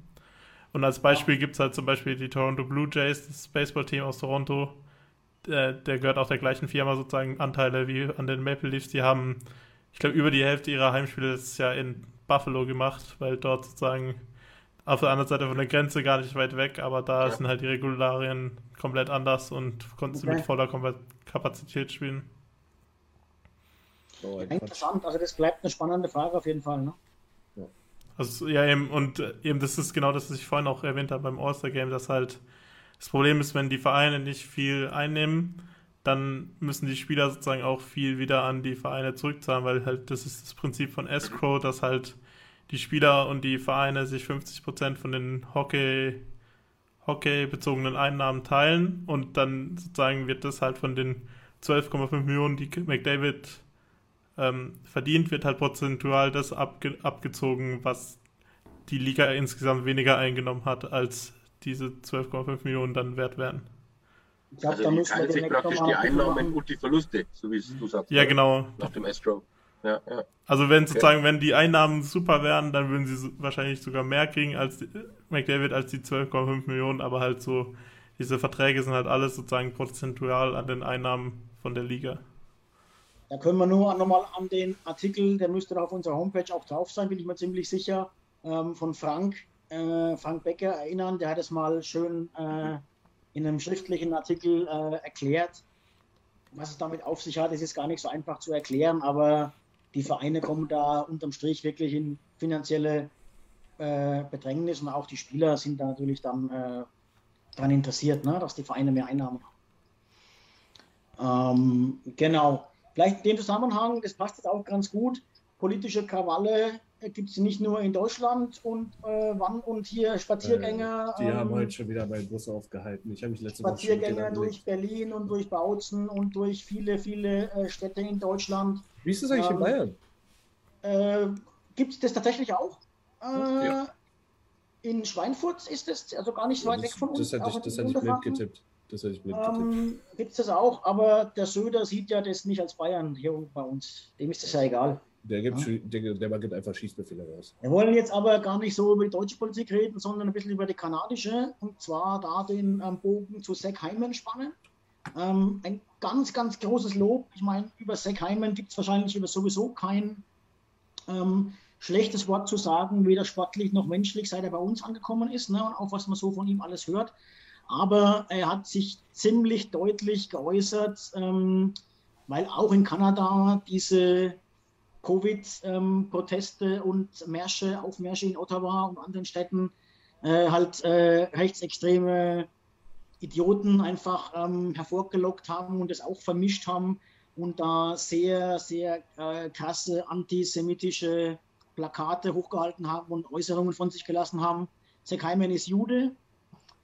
Und als Beispiel gibt es halt zum Beispiel die Toronto Blue Jays, das Baseballteam aus Toronto. Der, der gehört auch der gleichen Firma sozusagen Anteile wie an den Maple Leafs. Die haben, ich glaube, über die Hälfte ihrer Heimspiele letztes Jahr in Buffalo gemacht, weil dort sozusagen auf der anderen Seite von der Grenze gar nicht weit weg, aber da Ja. sind halt die Regularien komplett anders und konnten sie Okay. mit voller Kapazität spielen. Quatsch. Interessant, also das bleibt eine spannende Frage auf jeden Fall. Ne? Also ja, eben, und äh, eben das ist genau das, was ich vorhin auch erwähnt habe beim All-Star-Game, dass halt das Problem ist, wenn die Vereine nicht viel einnehmen, dann müssen die Spieler sozusagen auch viel wieder an die Vereine zurückzahlen, weil halt das ist das Prinzip von Escrow, dass halt die Spieler und die Vereine sich 50% von den Hockey, Hockey-bezogenen Einnahmen teilen und dann sozusagen wird das halt von den 12,5 Millionen, die McDavid ähm, verdient, wird halt prozentual das abge abgezogen, was die Liga insgesamt weniger eingenommen hat, als diese 12,5 Millionen dann wert wären. Ich glaube, Also da die teilen sich praktisch die Einnahmen und die Verluste, so wie es du sagst. Ja, oder? genau. Nach dem Astro. Ja, ja. Also wenn sozusagen, wenn die Einnahmen super wären, dann würden sie so, wahrscheinlich sogar mehr kriegen als die, McDavid als die 12,5 Millionen, aber halt so, diese Verträge sind halt alles sozusagen prozentual an den Einnahmen von der Liga. Da können wir nur nochmal an den Artikel, der müsste auf unserer Homepage auch drauf sein, bin ich mir ziemlich sicher, ähm, von Frank, äh, Frank Becker erinnern. Der hat es mal schön äh, in einem schriftlichen Artikel äh, erklärt. Was es damit auf sich hat, ist jetzt gar nicht so einfach zu erklären, aber die Vereine kommen da unterm Strich wirklich in finanzielle äh, Bedrängnis und auch die Spieler sind da natürlich dann äh, daran interessiert, ne, dass die Vereine mehr Einnahmen haben. Ähm, genau. Vielleicht in dem Zusammenhang, das passt jetzt auch ganz gut, politische Krawalle gibt es nicht nur in Deutschland und äh, wann und hier Spaziergänge. Die haben ähm, heute schon wieder meinen Bus aufgehalten. Ich habe mich letzte Spaziergänge durch. Berlin und durch Bautzen und durch viele, viele äh, Städte in Deutschland. Wie ist das eigentlich in Ähm, Bayern? Äh, gibt es das tatsächlich auch? Äh, Ja. in Schweinfurt ist es, also gar nicht so weit das, weg von uns. das hätte ich, das in hätte ich blind Unterfranken. getippt. Das hätte ich getippt. Ähm, Gibt es das auch, aber der Söder sieht ja das nicht als Bayern hier bei uns. Dem ist das ja egal. Der, gibt, Ja. Der, der gibt einfach Schießbefehle raus. Wir wollen jetzt aber gar nicht so über die deutsche Politik reden, sondern ein bisschen über die kanadische. Und zwar da den ähm, Bogen zu Zach Hyman spannen. Ähm, ein ganz, ganz großes Lob. Ich meine, über Zach Hyman gibt es wahrscheinlich über sowieso kein ähm, schlechtes Wort zu sagen, weder sportlich noch menschlich, seit er bei uns angekommen ist. Ne? Und auch was man so von ihm alles hört. Aber er hat sich ziemlich deutlich geäußert, ähm, weil auch in Kanada diese Covid-Proteste und Märsche, Aufmärsche in Ottawa und anderen Städten äh, halt äh, rechtsextreme Idioten einfach ähm, hervorgelockt haben und es auch vermischt haben und da sehr, sehr äh, krasse antisemitische Plakate hochgehalten haben und Äußerungen von sich gelassen haben. Hyman ist Jude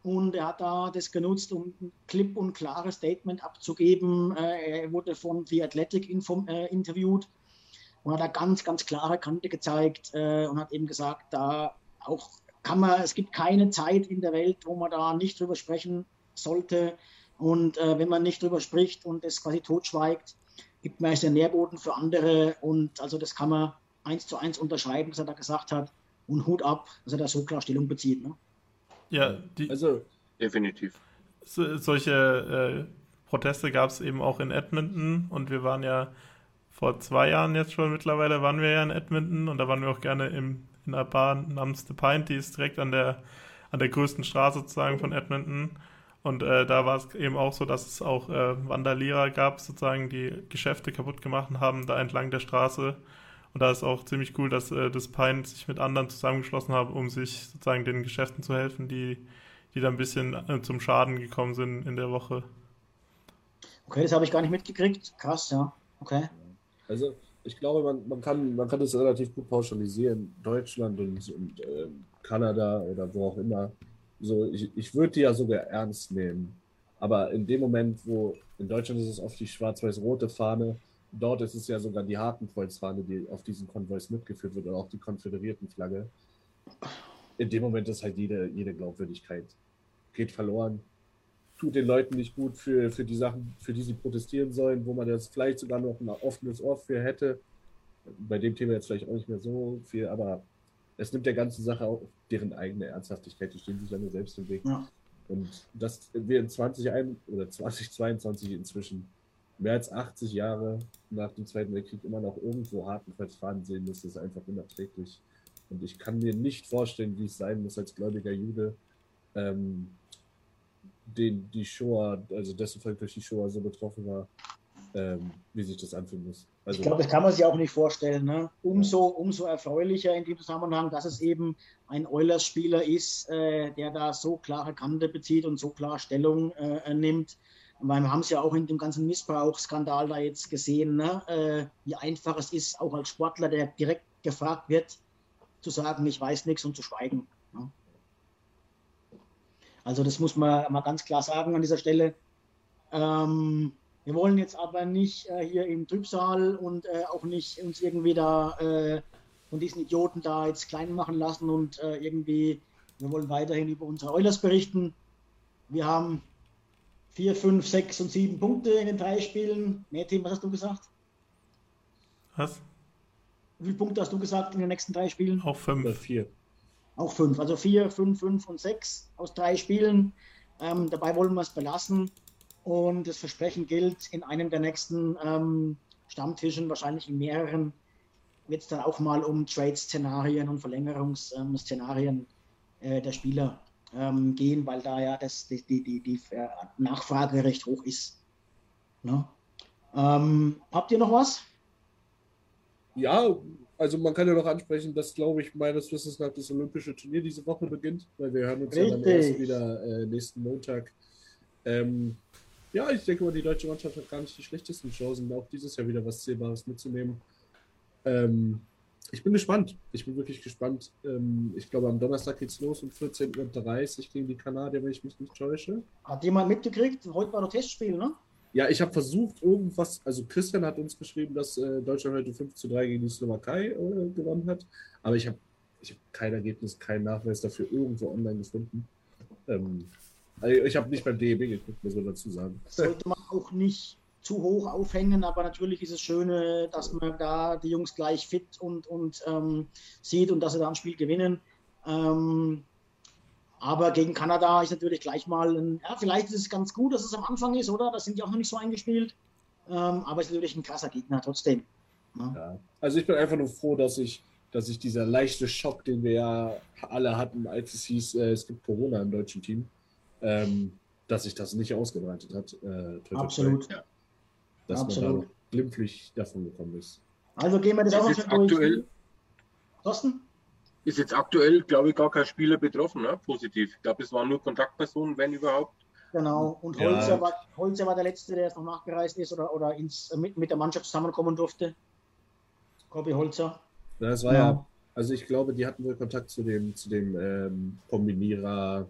und er hat da das genutzt, um ein klipp und klares Statement abzugeben. Äh, er wurde von The Athletic äh, interviewt und hat da ganz, ganz klare Kante gezeigt äh, und hat eben gesagt, da auch kann man, es gibt keine Zeit in der Welt, wo man da nicht drüber sprechen sollte. Und wenn man nicht drüber spricht und es quasi totschweigt, gibt man es den Nährboden für andere. Und also das kann man eins zu eins unterschreiben, was er da gesagt hat. Und Hut ab, dass er da so klar Stellung bezieht. Ne? Ja, die, Also, Definitiv. so, solche äh, Proteste gab es eben auch in Edmonton und wir waren ja vor zwei Jahren jetzt schon mittlerweile waren wir ja in Edmonton und da waren wir auch gerne im, in einer Bar namens The Pint, die ist direkt an der, an der größten Straße sozusagen von Edmonton. Und äh, da war es eben auch so, dass es auch äh, Vandalierer gab, sozusagen, die Geschäfte kaputt gemacht haben, da entlang der Straße. Und da ist auch ziemlich cool, dass äh, das Pint sich mit anderen zusammengeschlossen hat, um sich sozusagen den Geschäften zu helfen, die, die da ein bisschen äh, zum Schaden gekommen sind in der Woche. Okay, das habe ich gar nicht mitgekriegt. Krass, ja. Okay. also ich glaube, man, man, kann, man kann das relativ gut pauschalisieren. Deutschland und, und äh, Kanada oder wo auch immer. So, ich, ich würde die ja sogar ernst nehmen. Aber in dem Moment, wo in Deutschland ist es oft die schwarz-weiß-rote Fahne, dort ist es ja sogar die Hakenkreuzfahne, die auf diesen Konvois mitgeführt wird oder auch die Konföderiertenflagge. In dem Moment ist halt jede, jede Glaubwürdigkeit geht verloren. Tut den Leuten nicht gut für, für die Sachen, für die sie protestieren sollen, wo man jetzt vielleicht sogar noch ein offenes Ohr für hätte. Bei dem Thema jetzt vielleicht auch nicht mehr so viel, aber es nimmt der ganzen Sache auch deren eigene Ernsthaftigkeit. Die stehen sich ja nur selbst im Weg. Ja. Und dass wir in 2021 oder 2022 inzwischen mehr als 80 Jahre nach dem Zweiten Weltkrieg immer noch irgendwo Hakenkreuzfahnen sehen müssen, ist einfach unerträglich. Und ich kann mir nicht vorstellen, wie es sein muss als gläubiger Jude, ähm, den die Shoah, also dessen Volk durch die Shoah so betroffen war, ähm, wie sich das anfühlen muss. Also, Ich glaube, das kann man sich auch nicht vorstellen. Ne? Umso, umso erfreulicher in dem Zusammenhang, dass es eben ein Oilers-Spieler ist, äh, der da so klare Kante bezieht und so klar Stellung äh, nimmt. Weil wir haben es ja auch in dem ganzen Missbrauchsskandal da jetzt gesehen, ne? äh, wie einfach es ist, auch als Sportler, der direkt gefragt wird, zu sagen, ich weiß nichts und zu schweigen. Ne? Also das muss man mal ganz klar sagen an dieser Stelle. Ähm, wir wollen jetzt aber nicht äh, hier im Trübsal und äh, auch nicht uns irgendwie da äh, von diesen Idioten da jetzt klein machen lassen und äh, irgendwie, wir wollen weiterhin über unsere Eulers berichten. Wir haben vier, fünf, sechs und sieben Punkte in den drei Spielen. Nee, Tim, was hast du gesagt? Was? Wie viele Punkte hast du gesagt in den nächsten drei Spielen? Auch oder fünf. vier. Auch fünf. Also vier, fünf, fünf und sechs aus drei Spielen. Ähm, dabei wollen wir es belassen. Und das Versprechen gilt, in einem der nächsten ähm, Stammtischen, wahrscheinlich in mehreren, wird es dann auch mal um Trade-Szenarien und Verlängerungsszenarien äh, der Spieler ähm, gehen, weil da ja das, die, die, die, die Nachfrage recht hoch ist. Ne? Ähm, habt ihr noch was? Ja, also man kann ja noch ansprechen, dass, glaube ich, meines Wissens nach das Olympische Turnier diese Woche beginnt, weil wir hören uns ja dann Richtig. erst wieder äh, nächsten Montag. Ähm, ja, ich denke mal, die deutsche Mannschaft hat gar nicht die schlechtesten Chancen, auch dieses Jahr wieder was Zählbares mitzunehmen. Ähm, ich bin gespannt. Ich bin wirklich gespannt. Ähm, ich glaube, am Donnerstag geht's los um 14.30 Uhr gegen die Kanadier, wenn ich mich nicht täusche. Hat jemand mitgekriegt? Heute war doch Testspiel, ne? Ja, ich habe versucht, irgendwas, also Christian hat uns geschrieben, dass äh, Deutschland heute 5 zu 3 gegen die Slowakei äh, gewonnen hat, aber ich habe ich habe kein Ergebnis, keinen Nachweis dafür irgendwo online gefunden. Ähm, also ich habe nicht beim DEB geguckt, muss man dazu sagen. Sollte man auch nicht zu hoch aufhängen, aber natürlich ist es schön, äh, dass man da die Jungs gleich fit und, und ähm, sieht und dass sie da ein Spiel gewinnen. Ähm, aber gegen Kanada ist natürlich gleich mal, ein, ja, vielleicht ist es ganz gut, dass es am Anfang ist, oder? Da sind die auch noch nicht so eingespielt. Ähm, aber es ist natürlich ein krasser Gegner trotzdem. Ja. Ja. Also ich bin einfach nur froh, dass ich, dass ich dieser leichte Schock, den wir ja alle hatten, als es hieß, äh, es gibt Corona im deutschen Team, ähm, dass sich das nicht ausgebreitet hat. Äh, Absolut. Ja. Dass Absolut. man da glimpflich davon gekommen ist. Also gehen wir das, das auch noch aktuell. Durch. Thorsten? Ist jetzt aktuell, glaube ich, gar kein Spieler betroffen, ne? positiv. Ich glaube, es waren nur Kontaktpersonen, wenn überhaupt. Genau, und Holzer, ja. war, Holzer war der Letzte, der jetzt noch nachgereist ist oder, oder ins, mit, mit der Mannschaft zusammenkommen durfte. Kobi Holzer. Das war ja. ja, also ich glaube, die hatten wohl Kontakt zu dem, zu dem ähm, Kombinierer.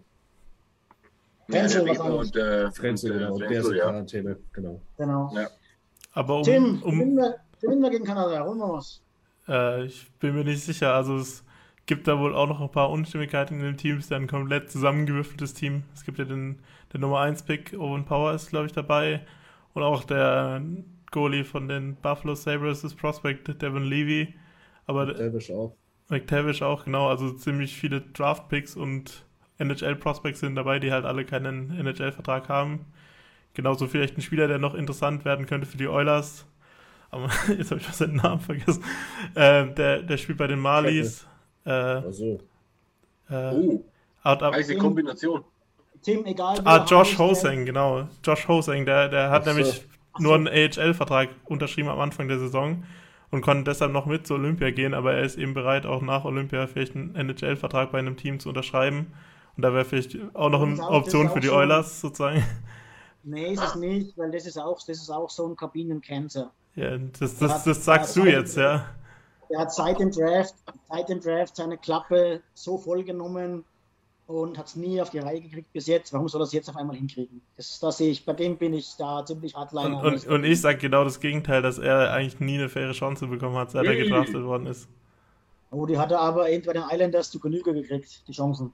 Frenzel, ja, und, äh, Frenzel, und, äh, genau, Frenzel, der ist in Quarantäne, genau. Genau. Ja. Aber um, Tim, um, gewinnen, wir, gewinnen wir gegen Kanada, holen wir was. Äh, ich bin mir nicht sicher, also es gibt da wohl auch noch ein paar Unstimmigkeiten in dem Team. Es ist ja ein komplett zusammengewürfeltes Team. Es gibt ja den, den Nummer 1 Pick, Owen Power ist, glaube ich, dabei. Und auch der Goalie von den Buffalo Sabres ist Prospect, Devin Levy. Aber McTavish auch. McTavish auch, genau. Also ziemlich viele Draft-Picks und NHL-Prospects sind dabei, die halt alle keinen NHL-Vertrag haben. Genauso vielleicht ein Spieler, der noch interessant werden könnte für die Oilers. Aber jetzt habe ich was seinen Namen vergessen. Äh, der, der spielt bei den Marlies. Äh, also. Äh, oh, heiße Kombination. Tim, egal. Ah, Josh Hoseng, genau. Josh Hoseng, der, der hat so. nämlich so. nur einen AHL-Vertrag unterschrieben am Anfang der Saison und konnte deshalb noch mit zu Olympia gehen, aber er ist eben bereit, auch nach Olympia vielleicht einen NHL-Vertrag bei einem Team zu unterschreiben. Und da wäre vielleicht auch noch eine Option für die Oilers sozusagen. Nee, ist es nicht, weil das ist auch, das ist auch so ein Kabinencancer. Ja, das, das, das sagst du jetzt, ja. Er hat seit dem Draft, seit dem Draft seine Klappe so voll genommen und hat es nie auf die Reihe gekriegt bis jetzt. Warum soll er es jetzt auf einmal hinkriegen? Das, das sehe ich, bei dem bin ich da ziemlich hardliner. Und, und, und ich sage genau das Gegenteil, dass er eigentlich nie eine faire Chance bekommen hat, seit er gedraftet worden ist. Oh, die hat er aber eben bei den Islanders zu Genüge gekriegt, die Chancen.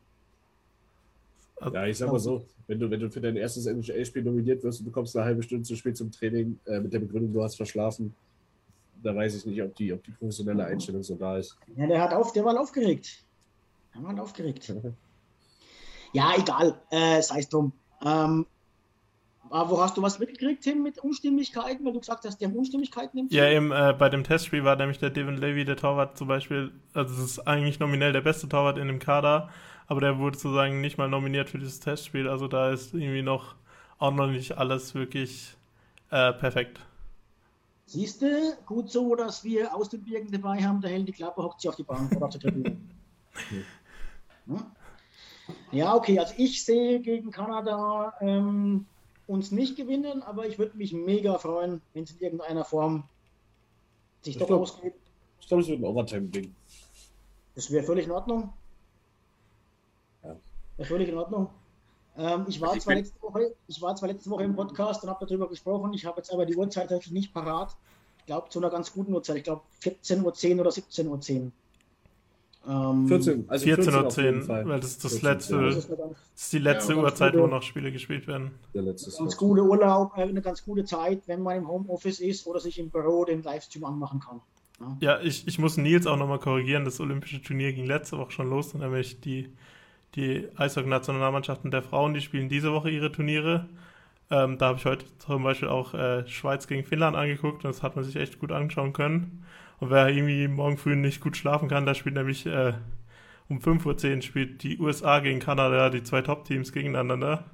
Ja, ich sag mal so, wenn du, wenn du für dein erstes NHL-Spiel nominiert wirst und du kommst eine halbe Stunde zu spät zum Training äh, mit der Begründung, du hast verschlafen, da weiß ich nicht, ob die, ob die professionelle Einstellung so da ist. Ja, der hat auf, der war aufgeregt. Der war aufgeregt. ja, egal, äh, sei es drum. Ähm, aber wo hast du was mitgekriegt, Tim, mit Unstimmigkeiten, weil du gesagt hast, die haben Unstimmigkeiten im Team? Ja, eben äh, bei dem Testspiel war nämlich der Devin Levy, der Torwart zum Beispiel, also es ist eigentlich nominell der beste Torwart in dem Kader, aber der wurde sozusagen nicht mal nominiert für dieses Testspiel, also da ist irgendwie noch auch noch nicht alles wirklich äh, perfekt. Siehst du, gut so, dass wir aus den Birken dabei haben, der hält die Klappe, hockt sich auf die Bank oder auf der Tribüne. ja, okay, also ich sehe gegen Kanada ähm, uns nicht gewinnen, aber ich würde mich mega freuen, wenn es in irgendeiner Form sich ich doch glaub, ausgeht. Ich glaube, es wird ein Overtime-Ding. Das wäre völlig in Ordnung. Ja. Völlig in Ordnung. Ähm, ich, war also ich, zwar letzte Woche, ich war zwar letzte Woche im Podcast und habe darüber gesprochen, ich habe jetzt aber die Uhrzeit natürlich nicht parat. Ich glaube, zu einer ganz guten Uhrzeit. Ich glaube, 14.10 Uhr oder 17.10 Uhr. Ähm, 14, also 14.10 Uhr, weil das ist das 14, letzte, das ist, das ist die letzte ja, Uhrzeit, gute, wo noch Spiele gespielt werden. Der letzte ganz gute Urlaub, äh, eine ganz gute Zeit, wenn man im Homeoffice ist oder sich im Büro den Livestream anmachen kann. Ja, ja ich, ich muss Nils auch nochmal korrigieren, das olympische Turnier ging letzte Woche schon los, nämlich die die Eishockey-Nationalmannschaften der Frauen, die spielen diese Woche ihre Turniere. Ähm, da habe ich heute zum Beispiel auch äh, Schweiz gegen Finnland angeguckt und das hat man sich echt gut anschauen können. Und wer irgendwie morgen früh nicht gut schlafen kann, da spielt nämlich äh, um 5.10 Uhr spielt die USA gegen Kanada, die zwei Top-Teams gegeneinander.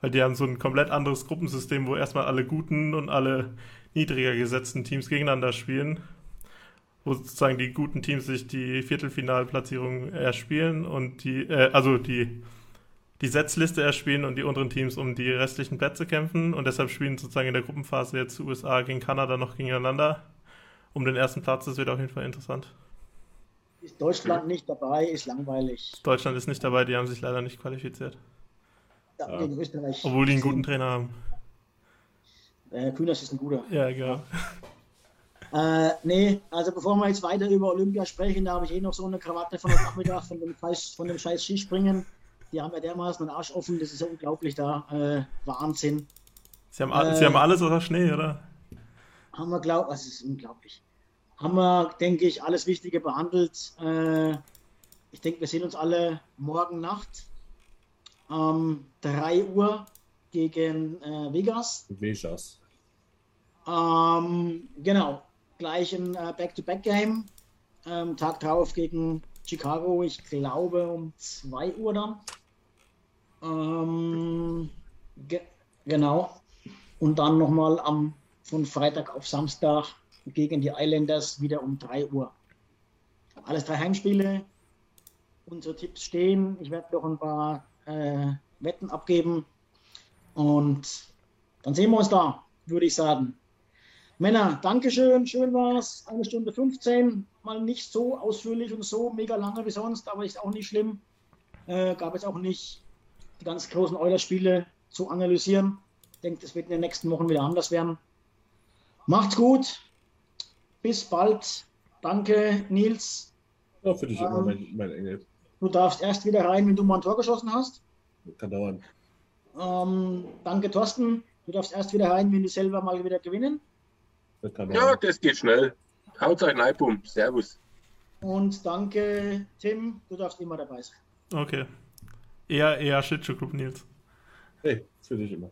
Weil die haben so ein komplett anderes Gruppensystem, wo erstmal alle guten und alle niedriger gesetzten Teams gegeneinander spielen wo sozusagen die guten Teams sich die Viertelfinalplatzierung erspielen und die, äh, also die, die Setzliste erspielen und die unteren Teams um die restlichen Plätze kämpfen und deshalb spielen sozusagen in der Gruppenphase jetzt USA gegen Kanada noch gegeneinander um den ersten Platz. Das wird auf jeden Fall interessant. Ist Deutschland nicht dabei, ist langweilig. Deutschland ist nicht dabei, die haben sich leider nicht qualifiziert. Ja, ja. Österreich. Obwohl die einen guten Trainer haben. Äh, Kühners ist ein guter. Ja, genau. Äh, nee, also bevor wir jetzt weiter über Olympia sprechen, da habe ich eh noch so eine Krawatte von der Nachmittag von dem, Scheiß, von dem scheiß Skispringen. Die haben ja dermaßen einen Arsch offen, das ist ja unglaublich da. Äh, Wahnsinn. Sie haben, äh, Sie haben alles außer Schnee, oder? Haben wir, glaubt, das ist unglaublich. Haben wir, denke ich, alles Wichtige behandelt. Äh, ich denke, wir sehen uns alle morgen Nacht um 3 Uhr gegen äh, Vegas. Vegas. Ähm, genau, gleich ein äh, Back-to-Back-Game. Ähm, Tag drauf gegen Chicago, ich glaube um 2 Uhr dann. Ähm, ge genau. Und dann nochmal am von Freitag auf Samstag gegen die Islanders wieder um 3 Uhr. Alles drei Heimspiele. Unsere Tipps stehen. Ich werde noch ein paar äh, Wetten abgeben. Und dann sehen wir uns da, würde ich sagen. Männer, Dankeschön, schön war's. Eine Stunde 15, mal nicht so ausführlich und so mega lange wie sonst, aber ist auch nicht schlimm. Äh, gab es auch nicht die ganz großen Euler-Spiele zu analysieren. Ich denke, das wird in den nächsten Wochen wieder anders werden. Macht's gut. Bis bald. Danke, Nils. Ja, für dich ähm, immer, mein, mein, Engel. Du darfst erst wieder rein, wenn du mal ein Tor geschossen hast. Kann dauern. Ähm, danke, Thorsten. Du darfst erst wieder rein, wenn die selber mal wieder gewinnen. Das ja, das geht schnell. Haut euch rein, Boom. Servus. Und danke, Tim. Du darfst immer dabei sein. Okay. Eher, eher Shitshow Club, Nils. Hey, für dich immer.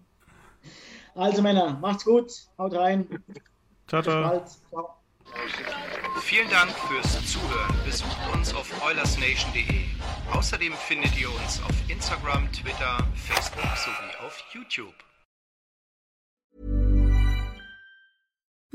Also Männer, macht's gut. Haut rein. Ciao, ciao. ciao. Vielen Dank fürs Zuhören. Besucht uns auf oilersnation.de. Außerdem findet ihr uns auf Instagram, Twitter, Facebook sowie auf YouTube.